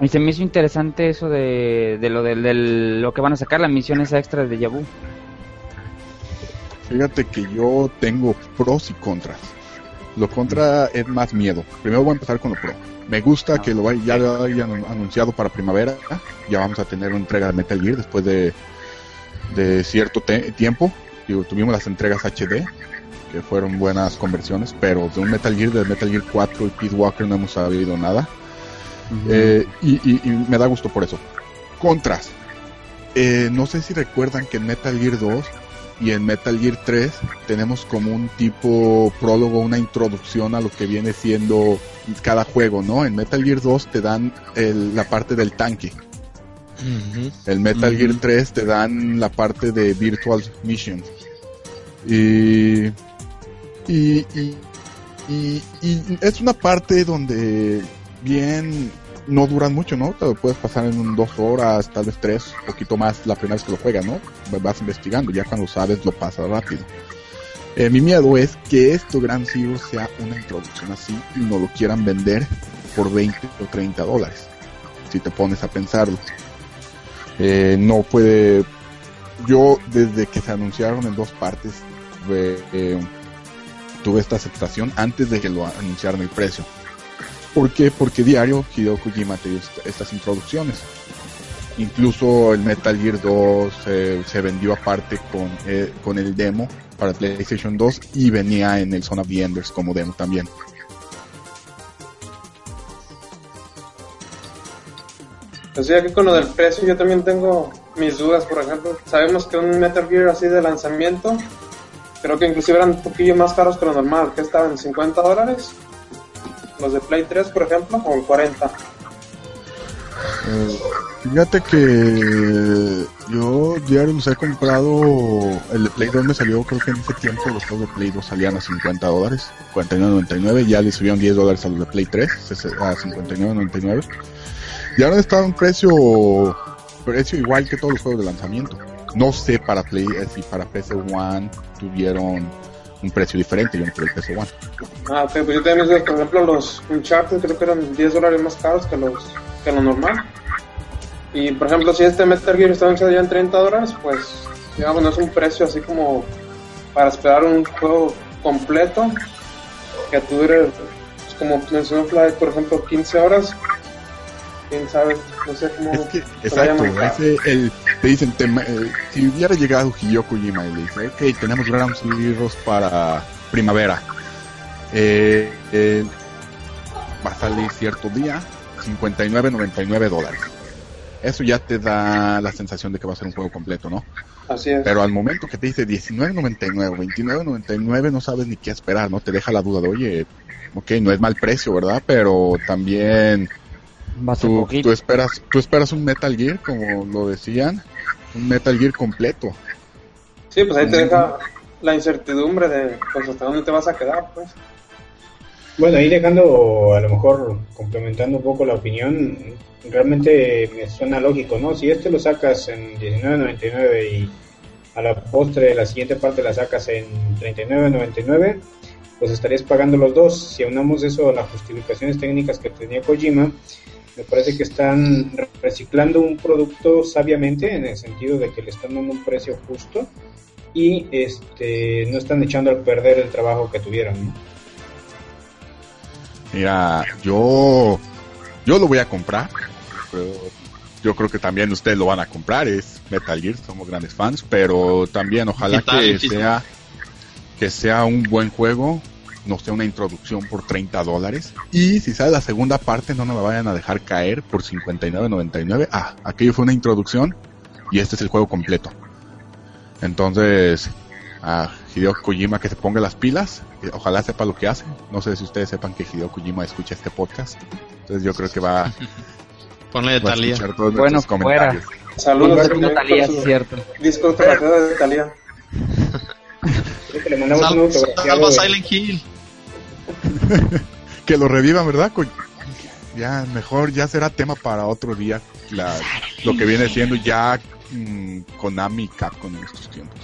S5: y se me hizo interesante eso de, de lo del, del- lo que van a sacar, las misiones extras de Yabu.
S2: Fíjate que yo tengo pros y contras. Lo contra es más miedo. Primero voy a empezar con lo pro. Me gusta que lo vay- ya lo hayan anunciado para primavera. Ya vamos a tener una entrega de Metal Gear después de, de cierto tiempo. Digo, tuvimos las entregas HD, que fueron buenas conversiones, pero de un Metal Gear, de Metal Gear 4 y Peace Walker no hemos sabido nada. Eh, y, y- y me da gusto por eso. Contras. Eh, no sé si recuerdan que en Metal Gear 2 y en Metal Gear 3 tenemos como un tipo prólogo, una introducción a lo que viene siendo cada juego, ¿no? En Metal Gear 2 te dan el- la parte del tanque. El Metal. Gear 3 te dan la parte de Virtual Mission. Y, y, y, y- y es una parte donde bien no duran mucho, ¿no? Te lo puedes pasar en un dos horas, tal vez tres, un poquito más la primera vez que lo juegas, ¿no? Vas investigando, ya cuando sabes lo pasas rápido. Eh, mi miedo es que esto Gran Zero sea una introducción así y no lo quieran vender por 20 o 30 dólares. Si te pones a pensarlo. Eh, no puede. Yo, desde que se anunciaron en dos partes, eh, tuve esta aceptación antes de que lo anunciaran el precio. ¿Por qué? Porque diario Hideo Kojima te dio est- estas introducciones. Incluso el Metal Gear 2 eh, se vendió aparte con, con el demo para PlayStation 2 y venía en el Son of the Enders como demo también.
S6: Pues sí, aquí con lo del precio yo también tengo mis dudas, por ejemplo. Sabemos que un Metal Gear así de lanzamiento, creo que inclusive eran un poquillo más caros que lo normal, que estaban en 50 dólares. Los de Play 3, por ejemplo, o en 40.
S2: Eh, fíjate que yo diario los he comprado. El de Play 2 me salió, creo que en ese tiempo los juegos de Play 2 salían a 50 dólares, 49.99. Ya le subieron 10 dólares a los de Play 3, sese- a 59.99. Y ahora está a un precio precio igual que todos los juegos de lanzamiento. No sé para Play, eh, si para PC One tuvieron un precio diferente, yo creo el PC One.
S6: Ah, ok, pues yo también dudas, por ejemplo, los Uncharted creo que eran 10 dólares más caros que los que lo normal. Y por ejemplo, si este Metal Gear está ya en 30 dólares, pues digamos, no es un precio así como para esperar un juego completo que dure, pues, como mencionó Fly, por ejemplo, 15 horas. Quién sabe, no sé cómo.
S2: Es que, exacto,
S6: manejar.
S2: ese, el, te dicen, te eh, si hubiera llegado Hideo Kojima y le dice, ok, tenemos Ground Zeroes para primavera, eh, eh, va a salir cierto día, 59.99 dólares. Eso ya te da la sensación de que va a ser un juego completo, ¿no?
S6: Así es.
S2: Pero al momento que te dice 19.99, 29.99, no sabes ni qué esperar, ¿no? Te deja la duda de, oye, ok, no es mal precio, ¿verdad? Pero también tú, tú esperas tú esperas un Metal Gear como lo decían un Metal Gear completo
S6: Sí, pues ahí te deja la incertidumbre de pues hasta dónde te vas a quedar, pues.
S3: Bueno, ahí dejando, a lo mejor complementando un poco la opinión, realmente me suena lógico, ¿no? Si este lo sacas en 19.99 y a la postre la siguiente parte la sacas en 39.99, pues estarías pagando los dos. Si aunamos eso a las justificaciones técnicas que tenía Kojima, me parece que están reciclando un producto sabiamente en el sentido de que le están dando un precio justo y este no están echando a perder el trabajo que tuvieron, ¿no?
S2: mira yo yo lo voy a comprar pero yo creo que también ustedes lo van a comprar es Metal Gear somos grandes fans pero también ojalá
S4: ¿Qué tal,
S2: que sea que sea un buen juego no sea una introducción por 30 dólares y si sale la segunda parte no nos la vayan a dejar caer por 59.99 ah aquello fue una introducción y este es el juego completo Entonces, a Hideo Kojima que se ponga las pilas, ojalá sepa lo que hace. No sé si ustedes sepan que Hideo Kojima escucha este podcast. Entonces yo creo que va, [LAUGHS]
S4: Ponle de
S2: va a escuchar todos
S5: Bueno,
S2: nuestros comentarios.
S6: Saludos
S5: como Talía, sí, cierto.
S6: Disco de Talía. [LAUGHS]
S3: Creo que le mandamos un
S4: Sal-
S3: autografiado.
S4: Salva Silent Hill. [LAUGHS]
S2: Que lo revivan, ¿verdad? Ya, mejor ya será tema para otro día. lo que viene siendo ya mm, Konami Capcom en estos tiempos.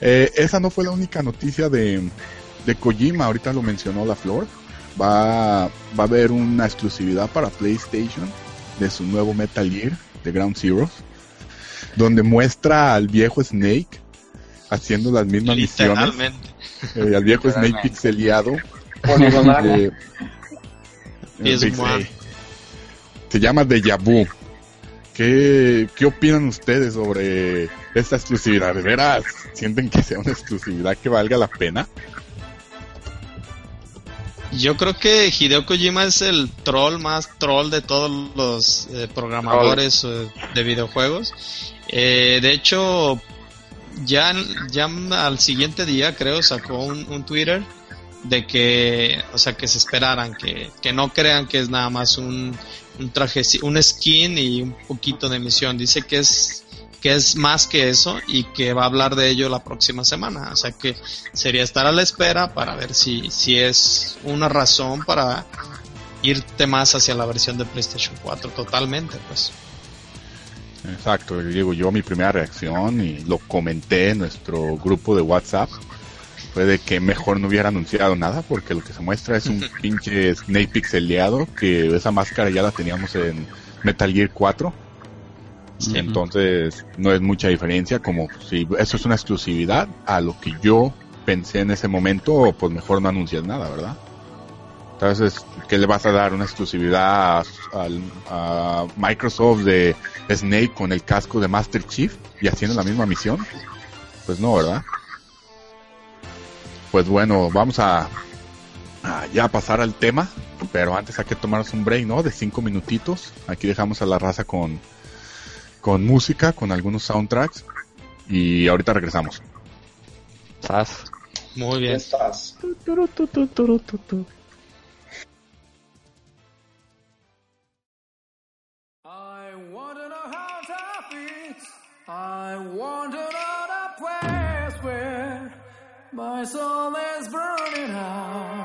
S2: Eh, esa no fue la única noticia de, de Kojima, ahorita lo mencionó la Flor. Va, va a haber una exclusividad para PlayStation de su nuevo Metal Gear de Ground Zero, donde muestra al viejo Snake haciendo las mismas misiones. Eh, al viejo Snake pixeliado. Eh,
S4: Es.
S2: Se llama Deja Vu. ¿Qué, ¿Qué opinan ustedes sobre esta exclusividad? ¿De veras sienten que sea una exclusividad que valga la pena?
S4: Yo creo que Hideo Kojima es el troll más troll de todos los eh, programadores eh, de videojuegos. Eh, de hecho, ya, ya al siguiente día creo sacó un, Twitter de que, o sea, que se esperaran, que, que no crean que es nada más un, un traje, un skin y un poquito de misión. Dice que es que es más que eso y que va a hablar de ello la próxima semana. O sea que sería estar a la espera para ver si, si es una razón para irte más hacia la versión de PlayStation 4 totalmente, pues.
S2: Exacto, digo yo mi primera reacción y lo comenté en nuestro grupo de WhatsApp fue de que mejor no hubiera anunciado nada porque lo que se muestra es un [LAUGHS] pinche Snake pixeleado que esa máscara ya la teníamos en Metal Gear 4
S4: Sí.
S2: entonces no es mucha diferencia como si eso es una exclusividad a lo que yo pensé en ese momento pues mejor no anuncias nada verdad entonces ¿qué le vas a dar una exclusividad a, Microsoft de Snake con el casco de Master Chief y haciendo la misma misión pues no verdad pues bueno vamos a, a ya pasar al tema pero antes hay que tomarnos un break no de cinco minutitos aquí dejamos a la raza con con música, con algunos soundtracks y ahorita regresamos.
S5: Sas.
S4: Muy bien.
S6: estás.
S7: I to know the place where my soul is burning out.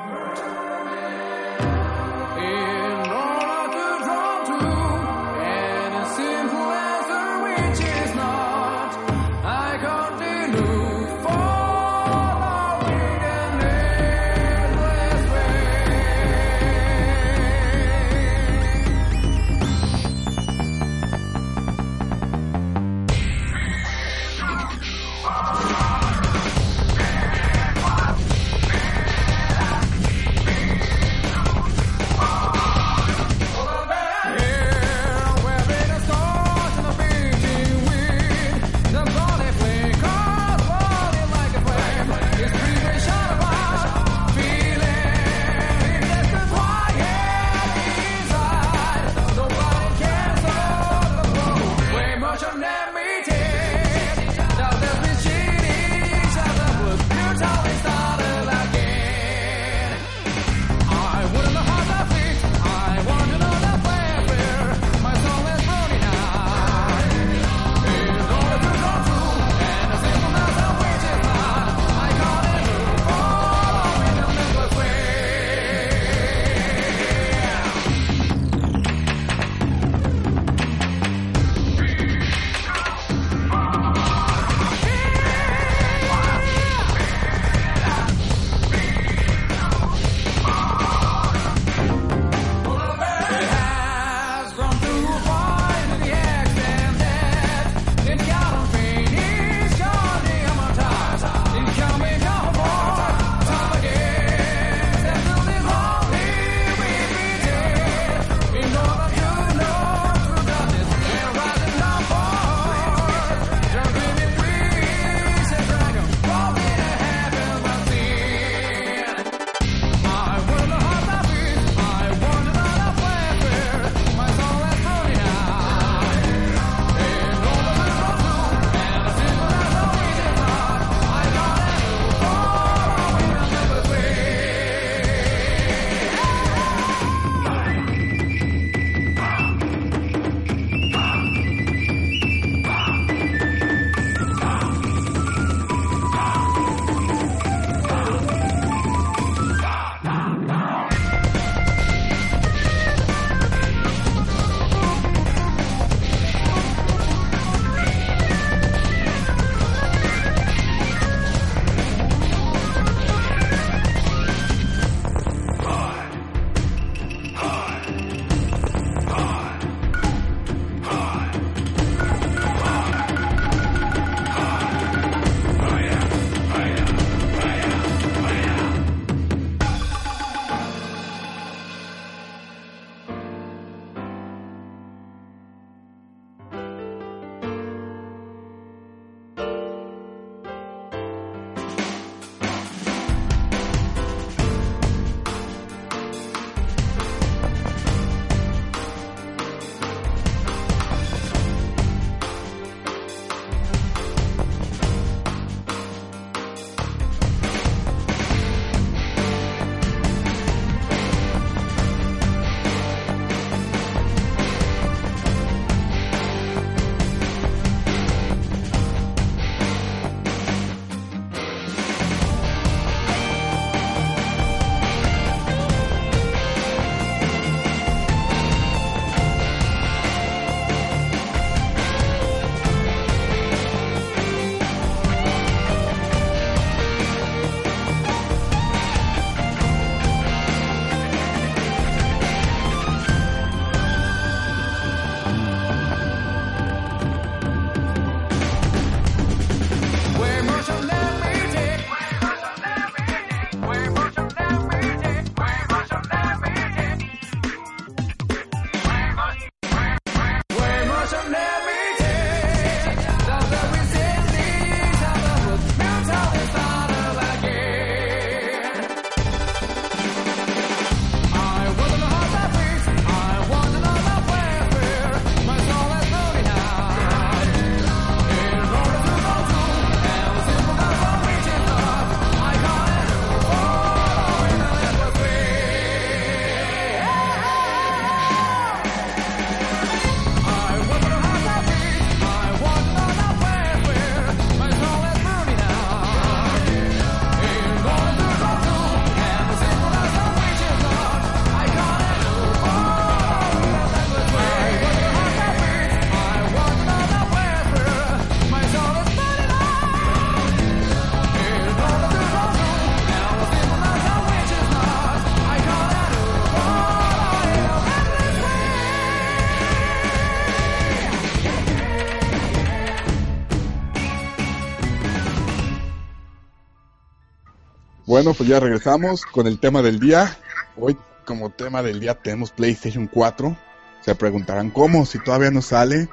S2: Bueno, pues ya regresamos con el tema del día. Hoy como tema del día tenemos PlayStation 4. Se preguntarán cómo, si todavía no sale.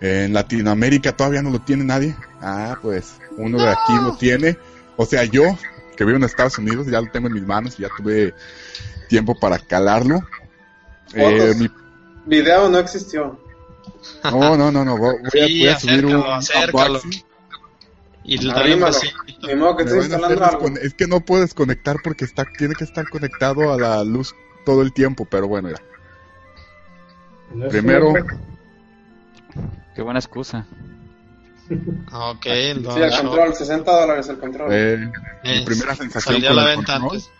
S2: En Latinoamérica todavía no lo tiene nadie. Ah, pues uno de aquí lo tiene. O sea, yo, que vivo en Estados Unidos, ya lo tengo en mis manos y ya tuve tiempo para calarlo. Eh, mi-
S6: Video no existió.
S2: no, no, no, no. Voy, voy a,
S4: Sí,
S2: voy a subir un
S4: acércalo, acércalo.
S2: unboxing.
S4: Y daré un
S6: Arrímalo.
S4: besito.
S6: Ni modo que estés instalando algo.
S2: Es que no puedes conectar porque está, tiene que estar conectado a la luz todo el tiempo, pero bueno, ya.
S3: No
S2: Primero-
S5: Qué buena excusa.
S4: Ah, Ok, el
S6: Sí, el control, 60 dólares el control.
S2: Eh, mi
S4: Eh,
S2: primera sensación
S4: Salió a
S2: con
S4: la
S2: el
S4: venta
S2: control,
S4: antes.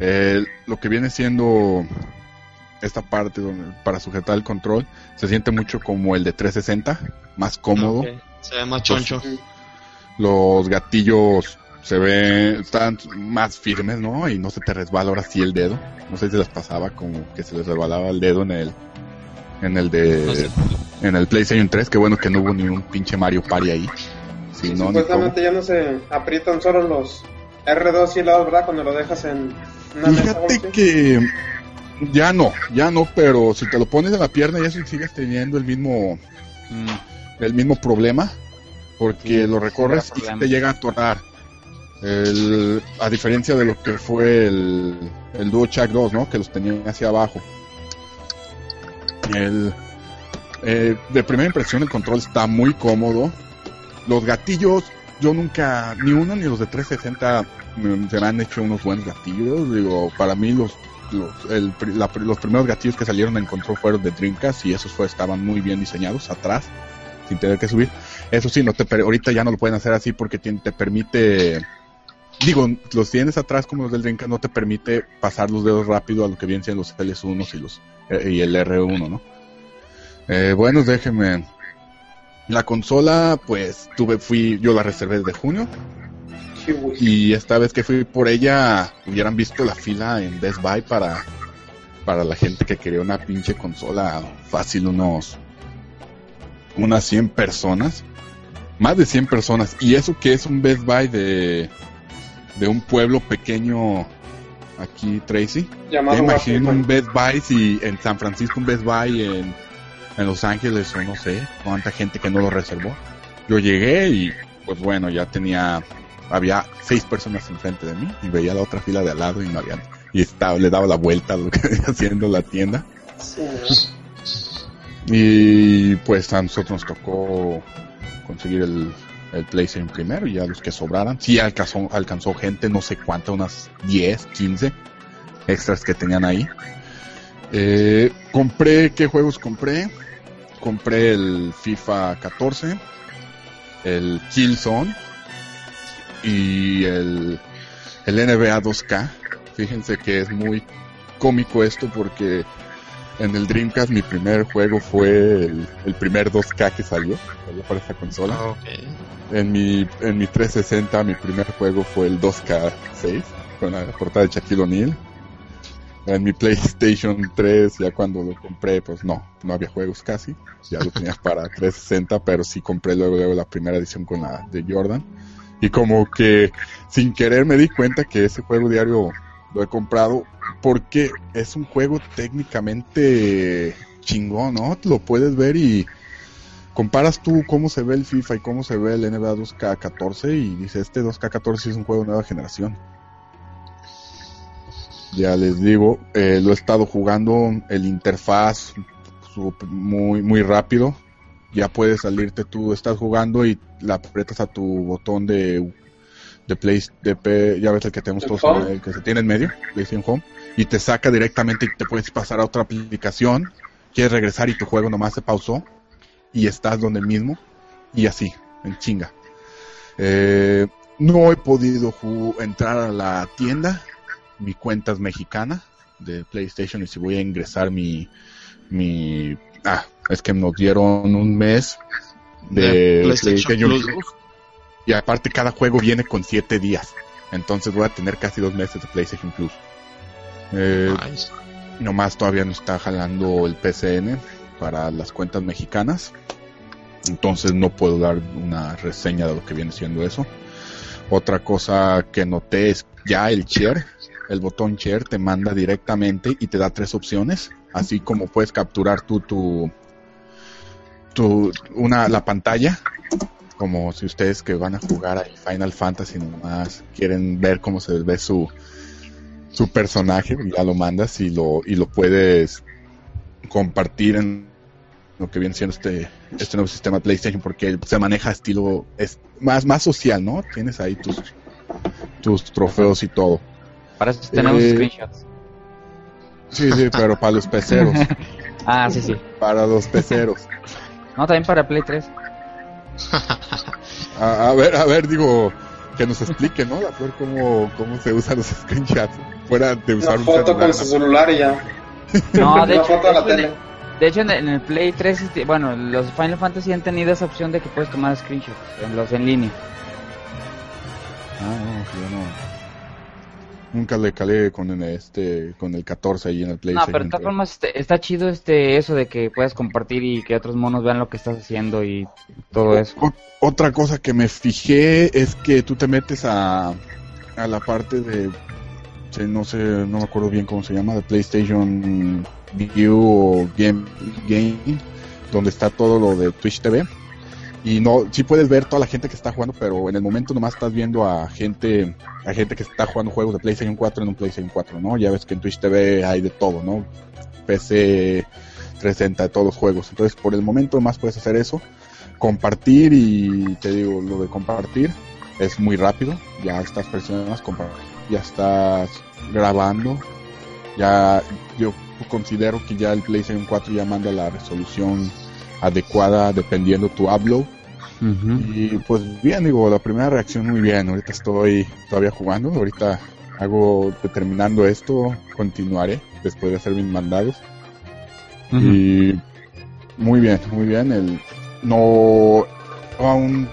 S2: eh, lo que viene siendo esta parte donde, para sujetar el control se siente mucho como el de 360, más cómodo.
S4: Ok, Se ve más choncho.
S2: Los gatillos se ven, están más firmes, ¿no? Y no se te resbala ahora sí el dedo. No sé si les pasaba como que se les resbalaba el dedo en el, en el de,
S4: No sé.
S2: en el PlayStation 3. Qué bueno que no hubo ni un pinche Mario Party ahí. Si
S6: Sí,
S2: no,
S6: supuestamente ya no se aprietan solo los R2 y lados, ¿verdad? Cuando lo dejas en una
S2: Fíjate que ya no, ya no, pero si te lo pones en la pierna ya sí sigues teniendo el mismo mm, el mismo problema porque
S5: Sí,
S2: lo recorres y te llega a atorar. El- a diferencia de lo que fue el, el DuoShock 2, ¿no? Que los tenía hacia abajo. El, eh, de primera impresión el control está muy cómodo. Los gatillos, yo nunca, ni uno ni los de 360 mm, se me han hecho unos buenos gatillos. Digo, para mí los los, el la los primeros gatillos que salieron en control fueron de Dreamcast y esos fue, estaban muy bien diseñados atrás, sin tener que subir. Eso sí, no te ahorita ya no lo pueden hacer así porque te permite, digo, los tienes atrás como los del Dreamcast, no te permite pasar los dedos rápido a lo que vienen siendo los L1 y, los, eh, y el R1, ¿no? Eh, bueno, déjenme. La consola, pues tuve, fui, yo la reservé desde junio, y esta vez que fui por ella, hubieran visto la fila en Best Buy para, para la gente que quería una pinche consola fácil, unos unas 100 personas, más de 100 personas, y eso que es un Best Buy de, de un pueblo pequeño aquí, Tracy.
S6: Llamado
S2: imagino un. Best Buy si en San Francisco un Best Buy en, en Los Ángeles o no sé cuánta gente que no lo reservó. Yo llegué y pues bueno, ya tenía, había seis personas enfrente de mí y veía la otra fila de al lado y no había, y estaba, le daba la vuelta a lo que [LAUGHS] haciendo la tienda.
S6: Sí.
S2: Y pues a nosotros nos tocó conseguir el, el PlayStation primero y ya los que sobraran. Sí alcanzó, alcanzó gente, no sé cuánta, unas 10, 15 extras que tenían ahí. Eh, compré, ¿qué juegos compré? Compré el FIFA 14, el Killzone y el, el NBA 2K. Fíjense que es muy cómico esto porque en el Dreamcast mi primer juego fue el, el primer 2K que salió, salió para esa consola.
S4: Ah, ok.
S2: En mi, en mi 360 mi primer juego fue el 2K6 con la portada de Shaquille O'Neal. En mi PlayStation 3 ya cuando lo compré pues no, no había juegos casi. Ya lo tenía para 360 pero sí compré luego, luego la primera edición con la de Jordan. Y como que sin querer me di cuenta que ese juego diario lo he comprado porque es un juego técnicamente chingón, ¿no? Lo puedes ver y comparas tú cómo se ve el FIFA y cómo se ve el NBA 2K14 y dices, este 2K14 es un juego de nueva generación. Ya les digo, eh, lo he estado jugando, el interfaz muy, muy rápido. Ya puedes salirte tú, estás jugando y la aprietas a tu botón de, de Play, de P- ya ves el que tenemos
S6: ¿El
S2: todos, el que se tiene en medio, PlayStation Home, y te saca directamente y te puedes pasar a otra aplicación, quieres regresar y tu juego nomás se pausó y estás donde mismo y así, en chinga. Eh, no he podido entrar a la tienda, mi cuenta es mexicana de PlayStation y si voy a ingresar mi, mi, ah, es que nos dieron un mes de,
S4: De PlayStation
S2: PlayStation
S4: Plus.
S2: Plus. Y aparte cada juego viene con 7 días, entonces voy a tener casi dos meses de PlayStation Plus. Eh,
S4: Nice.
S2: Nomás todavía no está jalando el PCN para las cuentas mexicanas. Entonces no puedo dar una reseña de lo que viene siendo eso. Otra cosa que noté es ya el share, el botón share te manda directamente y te da tres opciones, así como puedes capturar tú tu, tu una la pantalla, como si ustedes que van a jugar a Final Fantasy nomás quieren ver cómo se ve su su personaje, ya lo mandas y lo y lo puedes compartir en lo que viene siendo este este nuevo sistema PlayStation porque se maneja estilo es más más social, ¿no? Tienes ahí tus tus trofeos y todo.
S5: Para eso tenemos
S2: Eh,
S5: screenshots.
S2: Sí, sí, [LAUGHS] pero para los peceros,
S5: Ah, sí, sí.
S2: para los peceros.
S5: No, también para Play 3. [LAUGHS]
S2: A, a ver, a ver, digo, que nos explique, ¿no? La flor cómo, cómo se usan los [LAUGHS] screenshots. Fuera de usar
S6: Una
S2: un
S6: foto
S2: celular.
S6: con su celular y ya.
S5: No, [LAUGHS] de hecho,
S6: foto de la
S5: de hecho,
S6: tele.
S5: De hecho, en, en el Play 3, este, bueno, los Final Fantasy han tenido esa opción de que puedes tomar screenshots en los en línea.
S2: Ah, no, yo no. Nunca le calé con el, este, con el 14 ahí en el
S5: No,
S2: PlayStation.
S5: pero de todas formas este, está chido este eso de que puedas compartir y que otros monos vean lo que estás haciendo y todo eso.
S2: O- otra cosa que me fijé es que tú te metes a, a la parte de, no sé, no me acuerdo bien cómo se llama, de PlayStation View o Game, Game donde está todo lo de Twitch TV. Y no, sí puedes ver toda la gente que está jugando, pero en el momento nomás estás viendo a gente, a gente que está jugando juegos de PlayStation 4 en un PlayStation 4, ¿no? Ya ves que en Twitch TV hay de todo, ¿no? PC 360 de todos los juegos. Entonces, por el momento nomás puedes hacer eso compartir y te digo lo de compartir es muy rápido ya estás presionando ya estás grabando ya yo considero que ya el PlayStation 4 ya manda la resolución adecuada dependiendo tu upload y pues bien digo la primera reacción muy bien. Ahorita estoy todavía jugando. Ahorita hago terminando esto continuaré después de hacer mis mandados. Y muy bien, muy bien. El no aún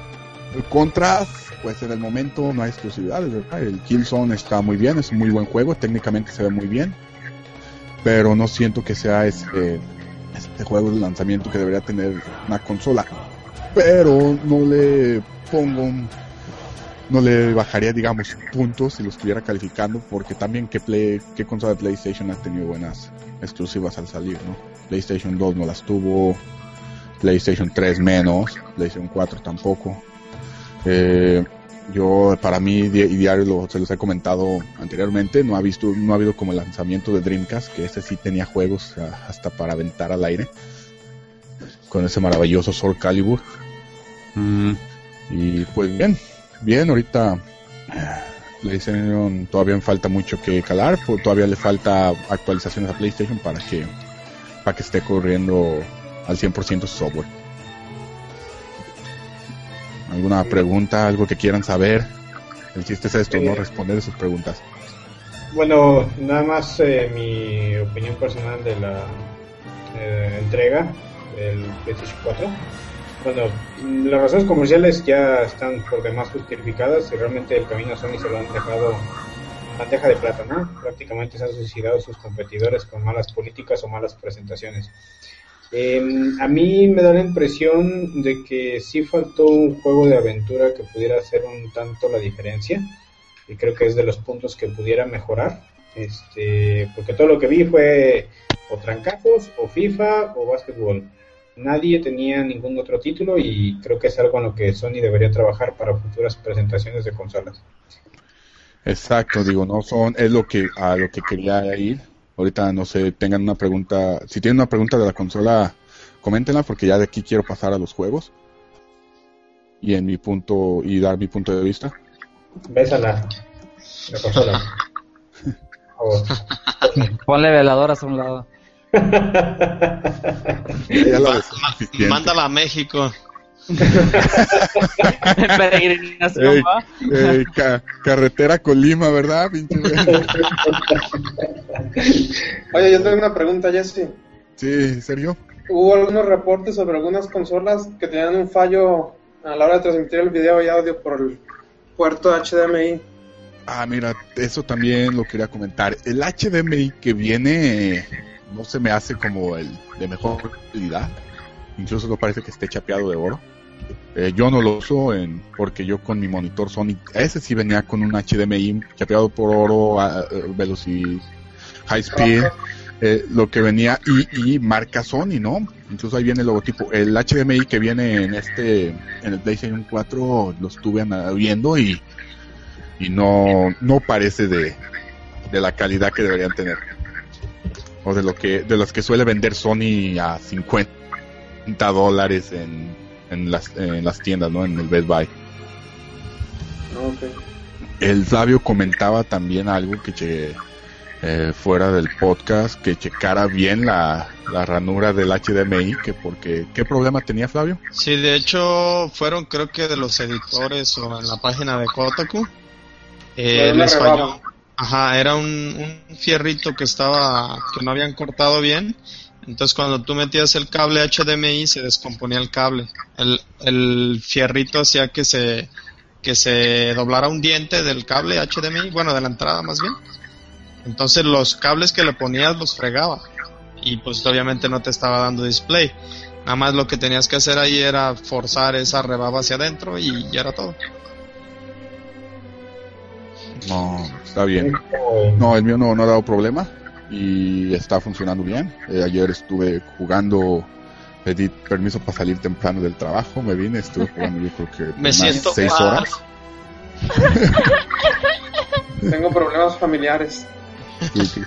S2: contras, pues en el momento no hay exclusividades, ¿verdad? El Killzone está muy bien, es un muy buen juego, técnicamente se ve muy bien, pero no siento que sea este, este juego de lanzamiento que debería tener una consola. Pero no le pongo no le bajaría digamos puntos si lo estuviera calificando porque también que play, qué consola de PlayStation ha tenido buenas exclusivas al salir, ¿no? PlayStation 2 no las tuvo, PlayStation 3 menos, PlayStation 4 tampoco. Eh, yo, para mí, y diario se los he comentado anteriormente, no ha visto, no ha habido como el lanzamiento de Dreamcast, que ese sí tenía juegos hasta para aventar al aire, con ese maravilloso Soul Calibur. Y pues bien, bien, ahorita ah, PlayStation todavía falta mucho que calar, pues, todavía le falta actualizaciones a PlayStation para que para que esté corriendo al 100% su software. ¿Alguna pregunta, algo que quieran saber? El chiste es esto, no
S3: Eh,
S2: responder sus preguntas.
S3: Bueno, nada más eh, mi opinión personal de la eh, entrega del PlayStation 4. Bueno, las razones comerciales ya están por demás justificadas y realmente el camino a Sony se lo han dejado bandeja de plata, ¿no? Prácticamente se han suicidado sus competidores con malas políticas o malas presentaciones. Eh, a mí me da la impresión de que sí faltó un juego de aventura que pudiera hacer un tanto la diferencia y creo que es de los puntos que pudiera mejorar este porque todo lo que vi fue o trancazos o FIFA o básquetbol nadie tenía ningún otro título y creo que es algo en lo que Sony debería trabajar para futuras presentaciones de consolas
S2: Exacto, digo, no son, es lo que, a lo que quería ir. Ahorita no sé, tengan una pregunta, si tienen una pregunta de la consola, coméntenla porque ya de aquí quiero pasar a los juegos. Y en mi punto, y dar mi punto de vista.
S3: bésala la consola [LAUGHS] Por favor.
S5: Ponle veladoras a un lado.
S2: La
S4: Ma- mándala a México.
S5: Peregrinación,
S2: Ey,
S5: ¿va?
S2: ca- carretera Colima, ¿verdad? Pinche?
S6: Oye, yo tengo una pregunta, Jesse.
S2: sí, Sergio.
S6: Hubo algunos reportes sobre algunas consolas que tenían un fallo a la hora de transmitir el video y audio por el puerto HDMI.
S2: Ah, mira, eso también lo quería comentar. El HDMI que viene eh, no se me hace como el de mejor calidad. Incluso no parece que esté chapeado de oro. Eh, yo no lo uso en, porque yo con mi monitor Sony, ese sí venía con un HDMI chapeado por oro, a, velocidad, high speed, eh, lo que venía y, y marca Sony, ¿no? Incluso ahí viene el logotipo. El HDMI que viene en este, en el PlayStation 4 lo estuve viendo y, y no, no parece de, de la calidad que deberían tener. O de lo que, de los que suele vender Sony a 50 dólares en, en las, en las tiendas, ¿no? En el Best Buy.
S6: Ok.
S2: El Flavio comentaba también algo que che- eh, fuera del podcast, que checara bien la, la ranura del HDMI, que porque, ¿qué problema tenía Flavio?
S4: Sí, de hecho fueron creo que de los editores o en la página de Kotaku. Eh, les falló. Ajá, era un, un fierrito que estaba, que no habían cortado bien. Entonces cuando tú metías el cable HDMI se descomponía el cable. El, el fierrito hacía que se, que se doblara un diente del cable HDMI, bueno, de la entrada más bien. Entonces los cables que le ponías los fregaba. Y pues obviamente no te estaba dando display. Nada más lo que tenías que hacer ahí era forzar esa rebaba hacia adentro y ya era todo.
S2: No, está bien. No, el mío no, no ha dado problema y está funcionando bien. Eh, ayer estuve jugando, pedí permiso para salir temprano del trabajo, me vine, estuve jugando yo creo que [LAUGHS]
S4: Me
S2: unas
S4: siento
S2: seis
S4: mal.
S2: horas. [LAUGHS]
S6: Tengo problemas familiares.
S2: Sí, sí.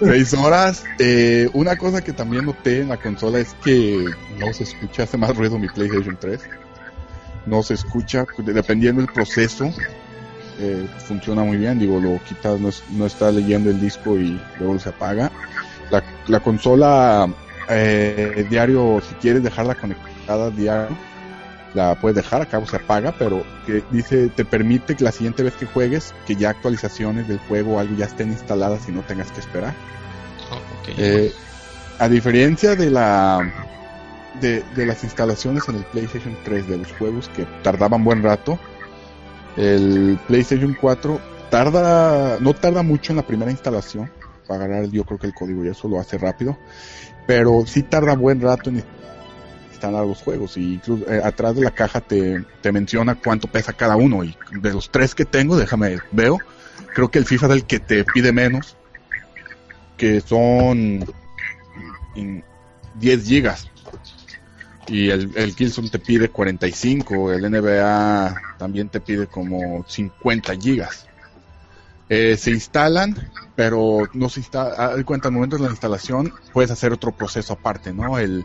S2: Seis horas. Eh, una cosa que también noté en la consola es que no se escucha, hace más ruido mi PlayStation 3. No se escucha, dependiendo del proceso, eh, funciona muy bien. Digo, lo quitas, no, es- no está leyendo el disco y luego se apaga. La, la consola eh, diario, si quieres dejarla conectada diario, la puedes dejar, acá se apaga, pero que dice, te permite que la siguiente vez que juegues, que ya actualizaciones del juego o algo ya estén instaladas y no tengas que esperar.
S4: Oh, ok.
S2: Eh, a diferencia de la de, de las instalaciones en el PlayStation 3 de los juegos que tardaban buen rato, el PlayStation 4 tarda no tarda mucho en la primera instalación para agarrar yo creo que el código y eso lo hace rápido, pero sí tarda buen rato en instalar los juegos y incluso eh, atrás de la caja te, te menciona cuánto pesa cada uno y de los tres que tengo, déjame veo, creo que el FIFA es el que te pide menos que son in- 10 gigas y el, el Killzone te pide 45 el NBA también te pide como 50 gigas. Eh, se instalan pero no se instala de cuenta al momento de la instalación puedes hacer otro proceso aparte no el,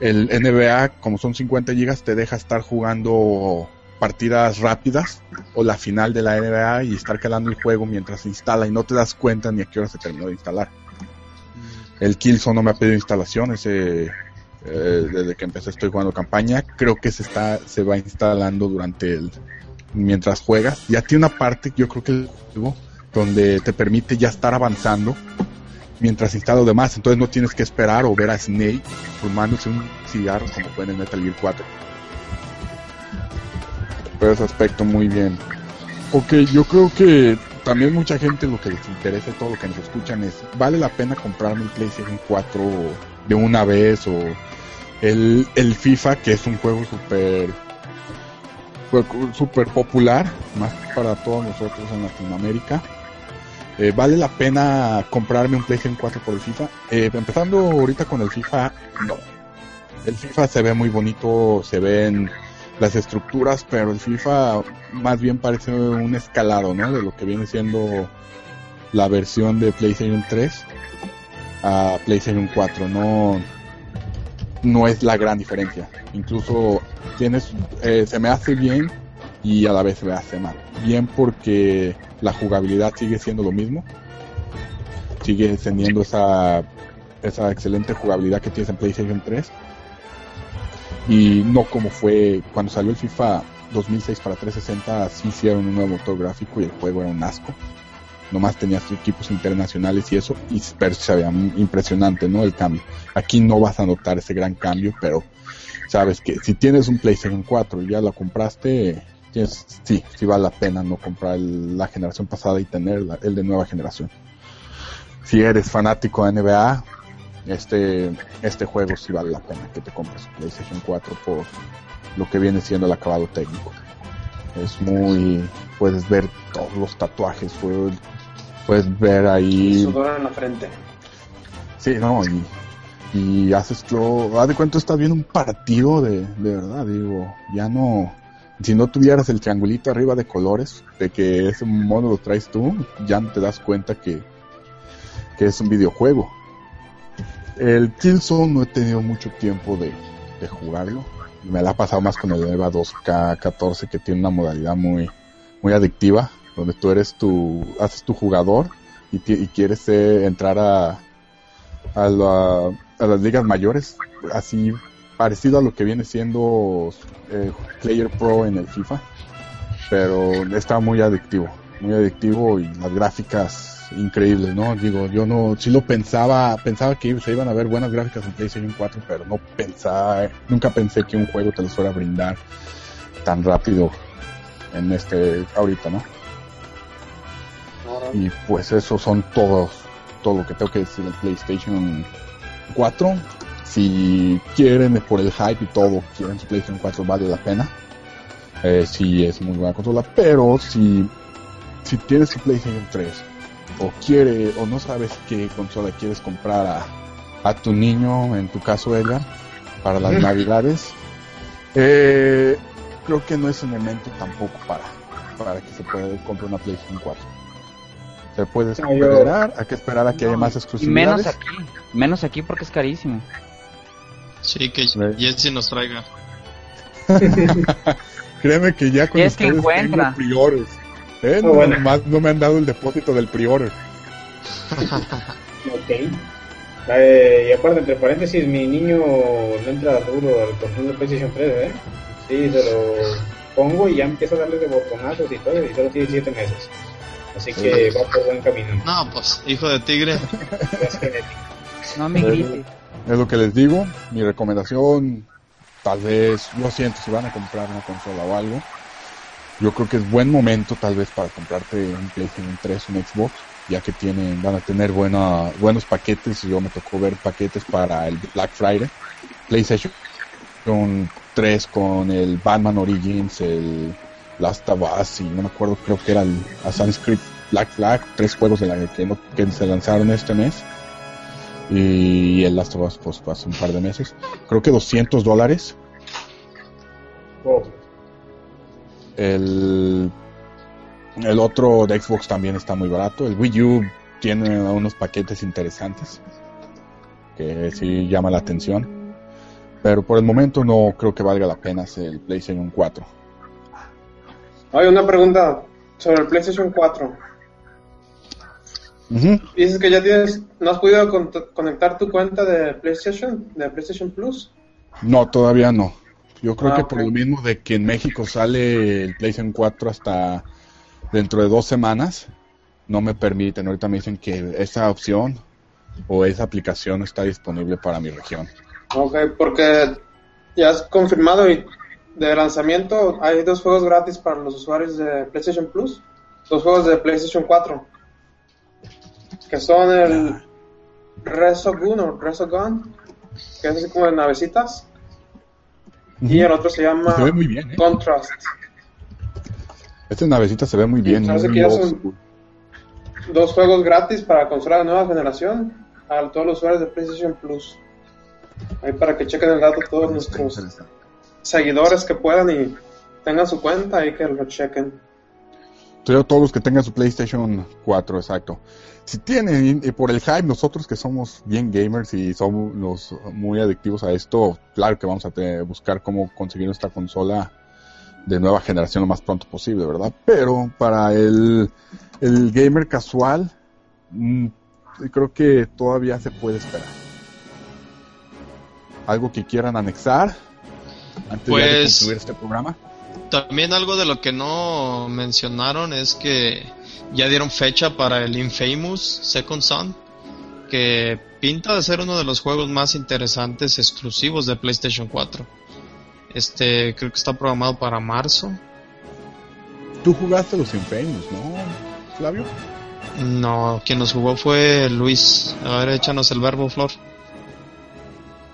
S2: el NBA como son 50 gigas te deja estar jugando partidas rápidas o la final de la NBA y estar calando el juego mientras se instala y no te das cuenta ni a qué hora se terminó de instalar. El Killzone no me ha pedido instalación, ese, eh, desde que empecé estoy jugando campaña, creo que se está se va instalando durante el mientras juegas. Ya tiene una parte, yo creo que donde te permite ya estar avanzando mientras instala lo demás, entonces no tienes que esperar o ver a Snake fumándose un cigarro como fue en Metal Gear 4. Pero ese aspecto muy bien. Ok, yo creo que también mucha gente lo que les interesa todo lo que nos escuchan es, ¿vale la pena comprarme un PlayStation 4 de una vez o el, el FIFA, que es un juego súper súper popular, más para todos nosotros en Latinoamérica? Eh, ¿Vale la pena comprarme un PlayStation 4 por el FIFA? Eh, empezando ahorita con el FIFA, no. El FIFA se ve muy bonito, se ven las estructuras, pero el FIFA más bien parece un escalado, ¿no? De lo que viene siendo la versión de PlayStation 3 a PlayStation 4. No, no es la gran diferencia. Incluso tienes, eh, se me hace bien y a la vez se me hace mal. Bien porque la jugabilidad sigue siendo lo mismo. Sigue teniendo esa, esa excelente jugabilidad que tienes en PlayStation 3 y no como fue cuando salió el FIFA 2006 para 360 sí hicieron un nuevo motor gráfico y el juego era un asco nomás tenías equipos internacionales y eso y pero se veía impresionante no el cambio. Aquí no vas a notar ese gran cambio pero sabes que si tienes un PlayStation 4 y ya lo compraste sí sí vale la pena no comprar el- la generación pasada y tener el de nueva generación. Si eres fanático de NBA este este juego sí vale la pena que te compres PlayStation 4 por lo que viene siendo el acabado técnico. Es muy, puedes ver todos los tatuajes, puedes, ver ahí
S6: sudor en la frente.
S2: Sí, no, y, y haces lo. Haz de cuenta, estás viendo un partido de, de verdad, digo, ya no. Si no tuvieras el triangulito arriba de colores, de que ese mono lo traes tú, ya no te das cuenta que, que es un videojuego. El Killzone no he tenido mucho tiempo de, de jugarlo. Me la ha pasado más con el EVA 2K14 que tiene una modalidad muy, muy adictiva, donde tú eres tu, haces tu jugador y, quieres eh, entrar a, a, la- las ligas mayores, así parecido a lo que viene siendo eh, Player Pro en el FIFA, pero está muy adictivo, muy adictivo y las gráficas increíbles, ¿no? Digo, yo no, sí lo pensaba, pensaba que se iban a ver buenas gráficas en PlayStation 4, pero no pensaba, nunca pensé que un juego te los fuera a brindar tan rápido en este, ahorita, ¿no? Y pues eso son todos, todo lo que tengo que decir del PlayStation 4. Si quieren por el hype y todo, quieren su PlayStation 4 vale la pena. Eh, sí es muy buena consola, pero si, si tienes tu PlayStation 3 o quiere o no sabes qué consola quieres comprar a, a tu niño, en tu caso Edgar, para las [LAUGHS] navidades, eh, creo que no es un momento tampoco para, para que se pueda comprar una PlayStation 4. Se puede
S3: No, yo-
S2: esperar, hay que esperar a que haya más exclusividades.
S5: menos aquí. Menos aquí porque es carísimo.
S4: Sí, que. Jesse nos traiga. [LAUGHS]
S2: Créeme que ya con
S5: Y es que
S2: ustedes
S5: encuentra.
S2: tengo priores. ¿eh?
S3: Ah,
S2: No,
S3: bueno.
S2: nomás no me han dado el depósito del prior. [LAUGHS]
S3: Ok. Eh, y aparte, entre paréntesis, mi niño le entra duro al control de PlayStation 3, ¿eh? Sí, se lo pongo y ya empieza a darle de botonazos y todo, y solo tiene 7 meses. Así que va por buen camino.
S4: No, pues, hijo de tigre. [LAUGHS]
S3: Es genético.
S5: No me grites.
S2: Es lo que les digo. Mi recomendación, tal vez, lo siento, si van a comprar una consola o algo, yo creo que es buen momento tal vez para comprarte un PlayStation 3, un Xbox, ya que tienen, van a tener buena, buenos paquetes. Yo me tocó ver paquetes para el Black Friday. PlayStation 3 con el Batman Origins, el Last of Us y no me acuerdo, creo que era el Assassin's Creed Black Flag, tres juegos de la que, se lanzaron este mes y el Last of Us pues hace un par de meses. Creo que 200 dólares.
S3: Oh,
S2: El, el otro de Xbox también está muy barato. El Wii U tiene unos paquetes interesantes que sí llama la atención. Pero por el momento no creo que valga la pena el PlayStation 4.
S6: Hay una pregunta sobre el PlayStation 4.
S2: Ujú.
S6: Dices que ya tienes, no has podido con- conectar tu cuenta de PlayStation, de PlayStation Plus.
S2: No, todavía no. Yo creo
S6: Ah,
S2: que por lo mismo de que en México sale el PlayStation 4 hasta dentro de dos semanas, no me permiten. Ahorita me dicen que esa opción o esa aplicación está disponible para mi región.
S6: Ok, porque ya has confirmado y de lanzamiento hay dos juegos gratis para los usuarios de PlayStation Plus. Dos juegos de PlayStation 4. Que son el Resogun o Resogun, que es así como de navecitas. Y el otro se llama
S2: Se ve muy bien, ¿eh?
S6: Contrast.
S2: Esta navecita se ve muy bien.
S6: parece
S2: muy
S6: que ya
S2: old
S6: son-
S2: school.
S6: Dos juegos gratis para consola de nueva generación a todos los usuarios de PlayStation Plus. Ahí para que chequen el dato todos nuestros. Seguidores que puedan y tengan su cuenta y que lo chequen.
S2: Todos los que tengan su PlayStation 4, exacto. Si tienen, y por el hype, nosotros que somos bien gamers y somos muy adictivos a esto, claro que vamos a buscar cómo conseguir nuestra consola de nueva generación lo más pronto posible, ¿verdad? Pero para el, el gamer casual, mm, creo que todavía se puede esperar. ¿Algo que quieran anexar antes ya de
S4: Pues-
S2: concluir este programa?
S4: También algo de lo que no mencionaron es que ya dieron fecha para el Infamous Second Son, que pinta de ser uno de los juegos más interesantes exclusivos de PlayStation 4. Este, creo que está programado para marzo.
S2: Tú jugaste los Infamous, ¿no, Flavio?
S4: No, quien nos jugó fue Luis. A ver, échanos el verbo, Flor.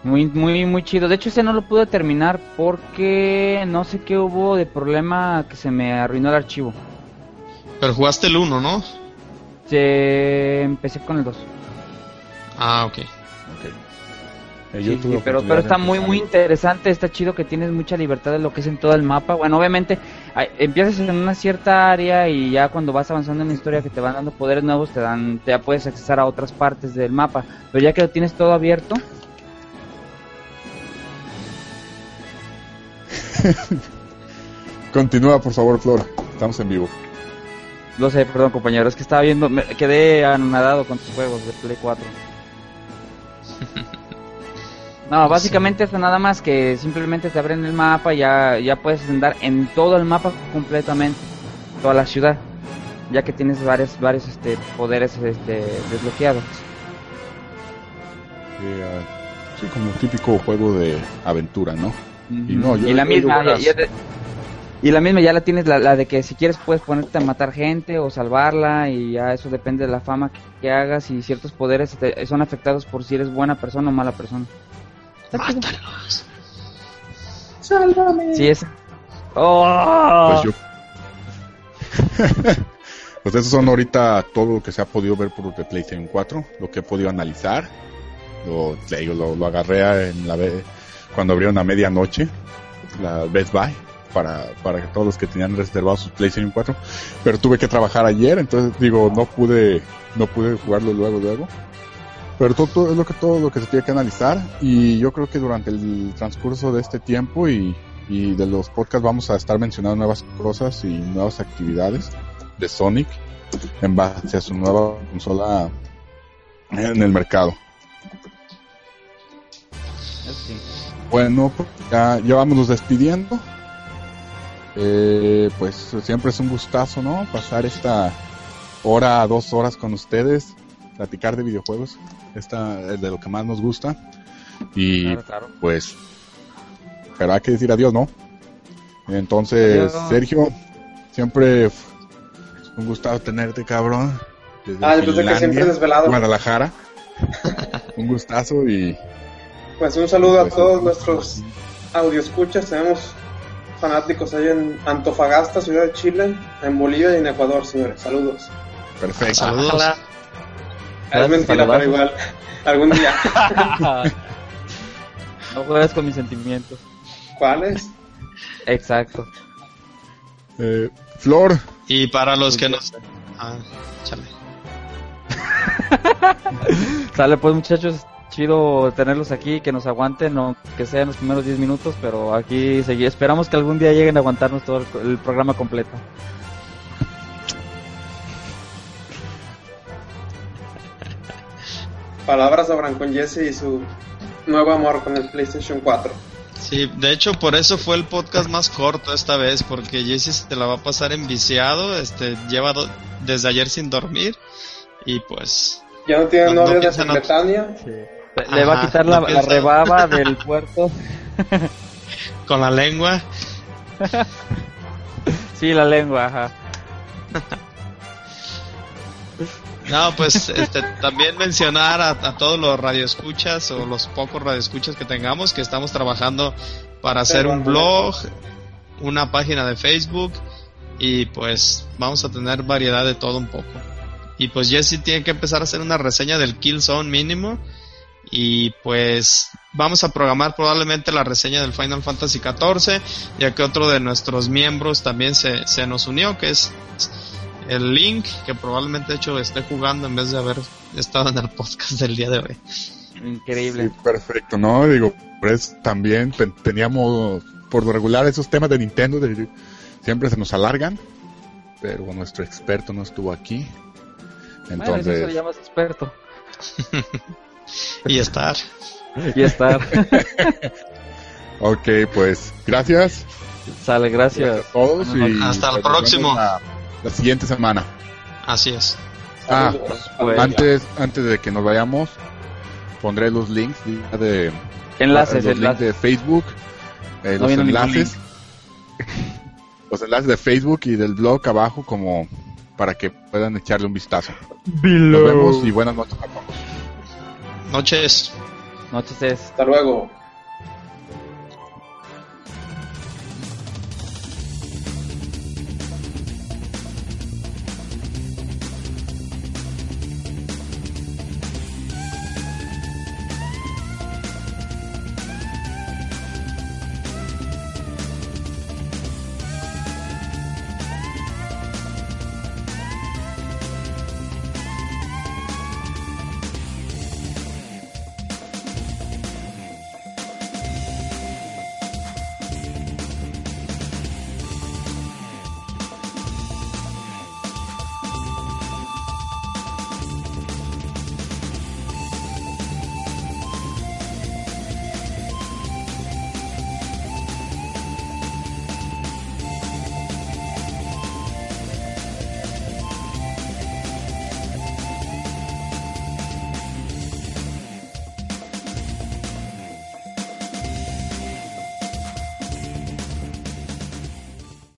S5: Muy, muy, muy chido. De hecho, ese no lo pude terminar porque no sé qué hubo de problema que se me arruinó el archivo.
S4: Pero jugaste el 1, ¿no?
S5: Se... Empecé con el 2.
S4: Ah, ok.
S2: Eh,
S5: Sí, sí, pero, pero está muy muy interesante, está chido que tienes mucha libertad de lo que es en todo el mapa. Bueno, obviamente empiezas en una cierta área y ya cuando vas avanzando en la historia que te van dando poderes nuevos te dan, te ya puedes accesar a otras partes del mapa. Pero ya que lo tienes todo abierto, [LAUGHS]
S2: Continúa, por favor, Flora. Estamos en vivo.
S5: lo sé, perdón compañero, es que estaba viendo, me quedé anonadado con tus juegos de Play 4. [LAUGHS] No, básicamente eso nada más que simplemente te abren el mapa y ya, ya puedes andar en todo el mapa completamente, toda la ciudad, ya que tienes varios, varios este, poderes este, desbloqueados.
S2: Eh, sí, como un típico juego de aventura, ¿no? Y no, yo-
S5: y la
S2: yo-
S5: misma,
S2: yo-
S5: ya- te- y la misma ya la tienes, la, la de que si quieres puedes ponerte a matar gente o salvarla y ya eso depende de la fama que, que hagas y ciertos poderes te- son afectados por si eres buena persona o mala persona.
S4: Mátalos.
S6: ¡Sálvame!
S5: Sí, es. ¡Oh!
S2: Pues yo. [LAUGHS] pues esos son ahorita todo lo que se ha podido ver por de PlayStation 4, lo que he podido analizar. Lo, lo, lo agarré en la cuando abrieron a medianoche, la Best Buy, para, para todos los que tenían reservados sus PlayStation 4. Pero tuve que trabajar ayer, entonces digo, no pude, no pude jugarlo luego, luego. Pero todo, todo es lo que todo lo que se tiene que analizar y yo creo que durante el transcurso de este tiempo y, y de los podcasts vamos a estar mencionando nuevas cosas y nuevas actividades de Sonic en base a su nueva consola en el mercado. Bueno, pues ya, ya vámonos despidiendo. Eh, pues siempre es un gustazo, ¿no? Pasar esta hora, dos horas con ustedes, platicar de videojuegos, esta es de lo que más nos gusta. Y
S5: Claro, claro.
S2: pues, habrá que decir adiós, ¿no? Entonces,
S5: Adiós.
S2: Sergio, siempre un gustazo tenerte, cabrón. Desde
S6: Ah, yo pensé que siempre
S2: Finlandia,
S6: desvelado.
S2: Guadalajara. [LAUGHS] un gustazo y
S6: Pues un saludo a todos nuestros audioscuchas. Tenemos fanáticos ahí en Antofagasta, ciudad de Chile, en Bolivia y en Ecuador, señores. Saludos.
S2: Perfecto.
S4: Saludos.
S5: Ojalá.
S6: es mentira, pero igual. Algún día. [LAUGHS]
S5: no juegues con mis sentimientos.
S6: ¿Cuáles?
S5: Exacto.
S2: Eh, Flor,
S4: Y para los que nos... Ah, échale. [LAUGHS]
S5: Sale pues muchachos, chido tenerlos aquí, que nos aguanten, aunque sean los primeros 10 minutos, pero aquí segui- esperamos que algún día lleguen a aguantarnos todo el, el programa completo. [LAUGHS]
S6: Palabras habrán con Jesse y su nuevo amor con el PlayStation 4.
S4: Sí, de hecho por eso fue el podcast más corto esta vez, porque Jesse se te la va a pasar enviciado, este, lleva do- desde ayer sin dormir y pues
S6: Ya no tiene
S4: No, no
S6: de
S4: no-
S5: Le- va a quitar la, rebaba del [LAUGHS] puerto.
S4: con la lengua.
S5: Sí, la lengua, ajá.
S4: No, pues este, también mencionar a, a todos los radioescuchas o los pocos radioescuchas que tengamos que estamos trabajando para hacer un blog, una página de Facebook y pues vamos a tener variedad de todo un poco. Y pues Jesse tiene que empezar a hacer una reseña del Killzone mínimo y pues vamos a programar probablemente la reseña del Final Fantasy XIV ya que otro de nuestros miembros también se, se nos unió que es el Link que probablemente de hecho esté jugando en vez de haber estado en el podcast del día de hoy.
S5: Increíble.
S2: Sí, perfecto, ¿no? Digo, pues también teníamos, por lo regular, esos temas de Nintendo de- siempre se nos alargan, pero nuestro experto no estuvo aquí.
S5: Bueno, eso se
S2: Entonces,
S5: llamas experto. [LAUGHS]
S4: Y estar.
S5: Y estar. [LAUGHS]
S2: ok, pues gracias.
S5: Sale, gracias.
S2: Gracias a todos y.
S4: Hasta el próximo.
S2: La, la siguiente semana.
S4: Así es.
S2: Ah,
S5: pues,
S2: antes, antes de que nos vayamos, pondré los links de, de-
S5: Enlaces,
S2: los links
S5: enlaces.
S2: de Facebook, eh,
S5: No
S2: los enlaces, [LAUGHS] los enlaces de Facebook y del blog abajo como para que puedan echarle un vistazo. Nos vemos y buenas noches a todos.
S4: Noches.
S5: noches.
S6: Hasta luego.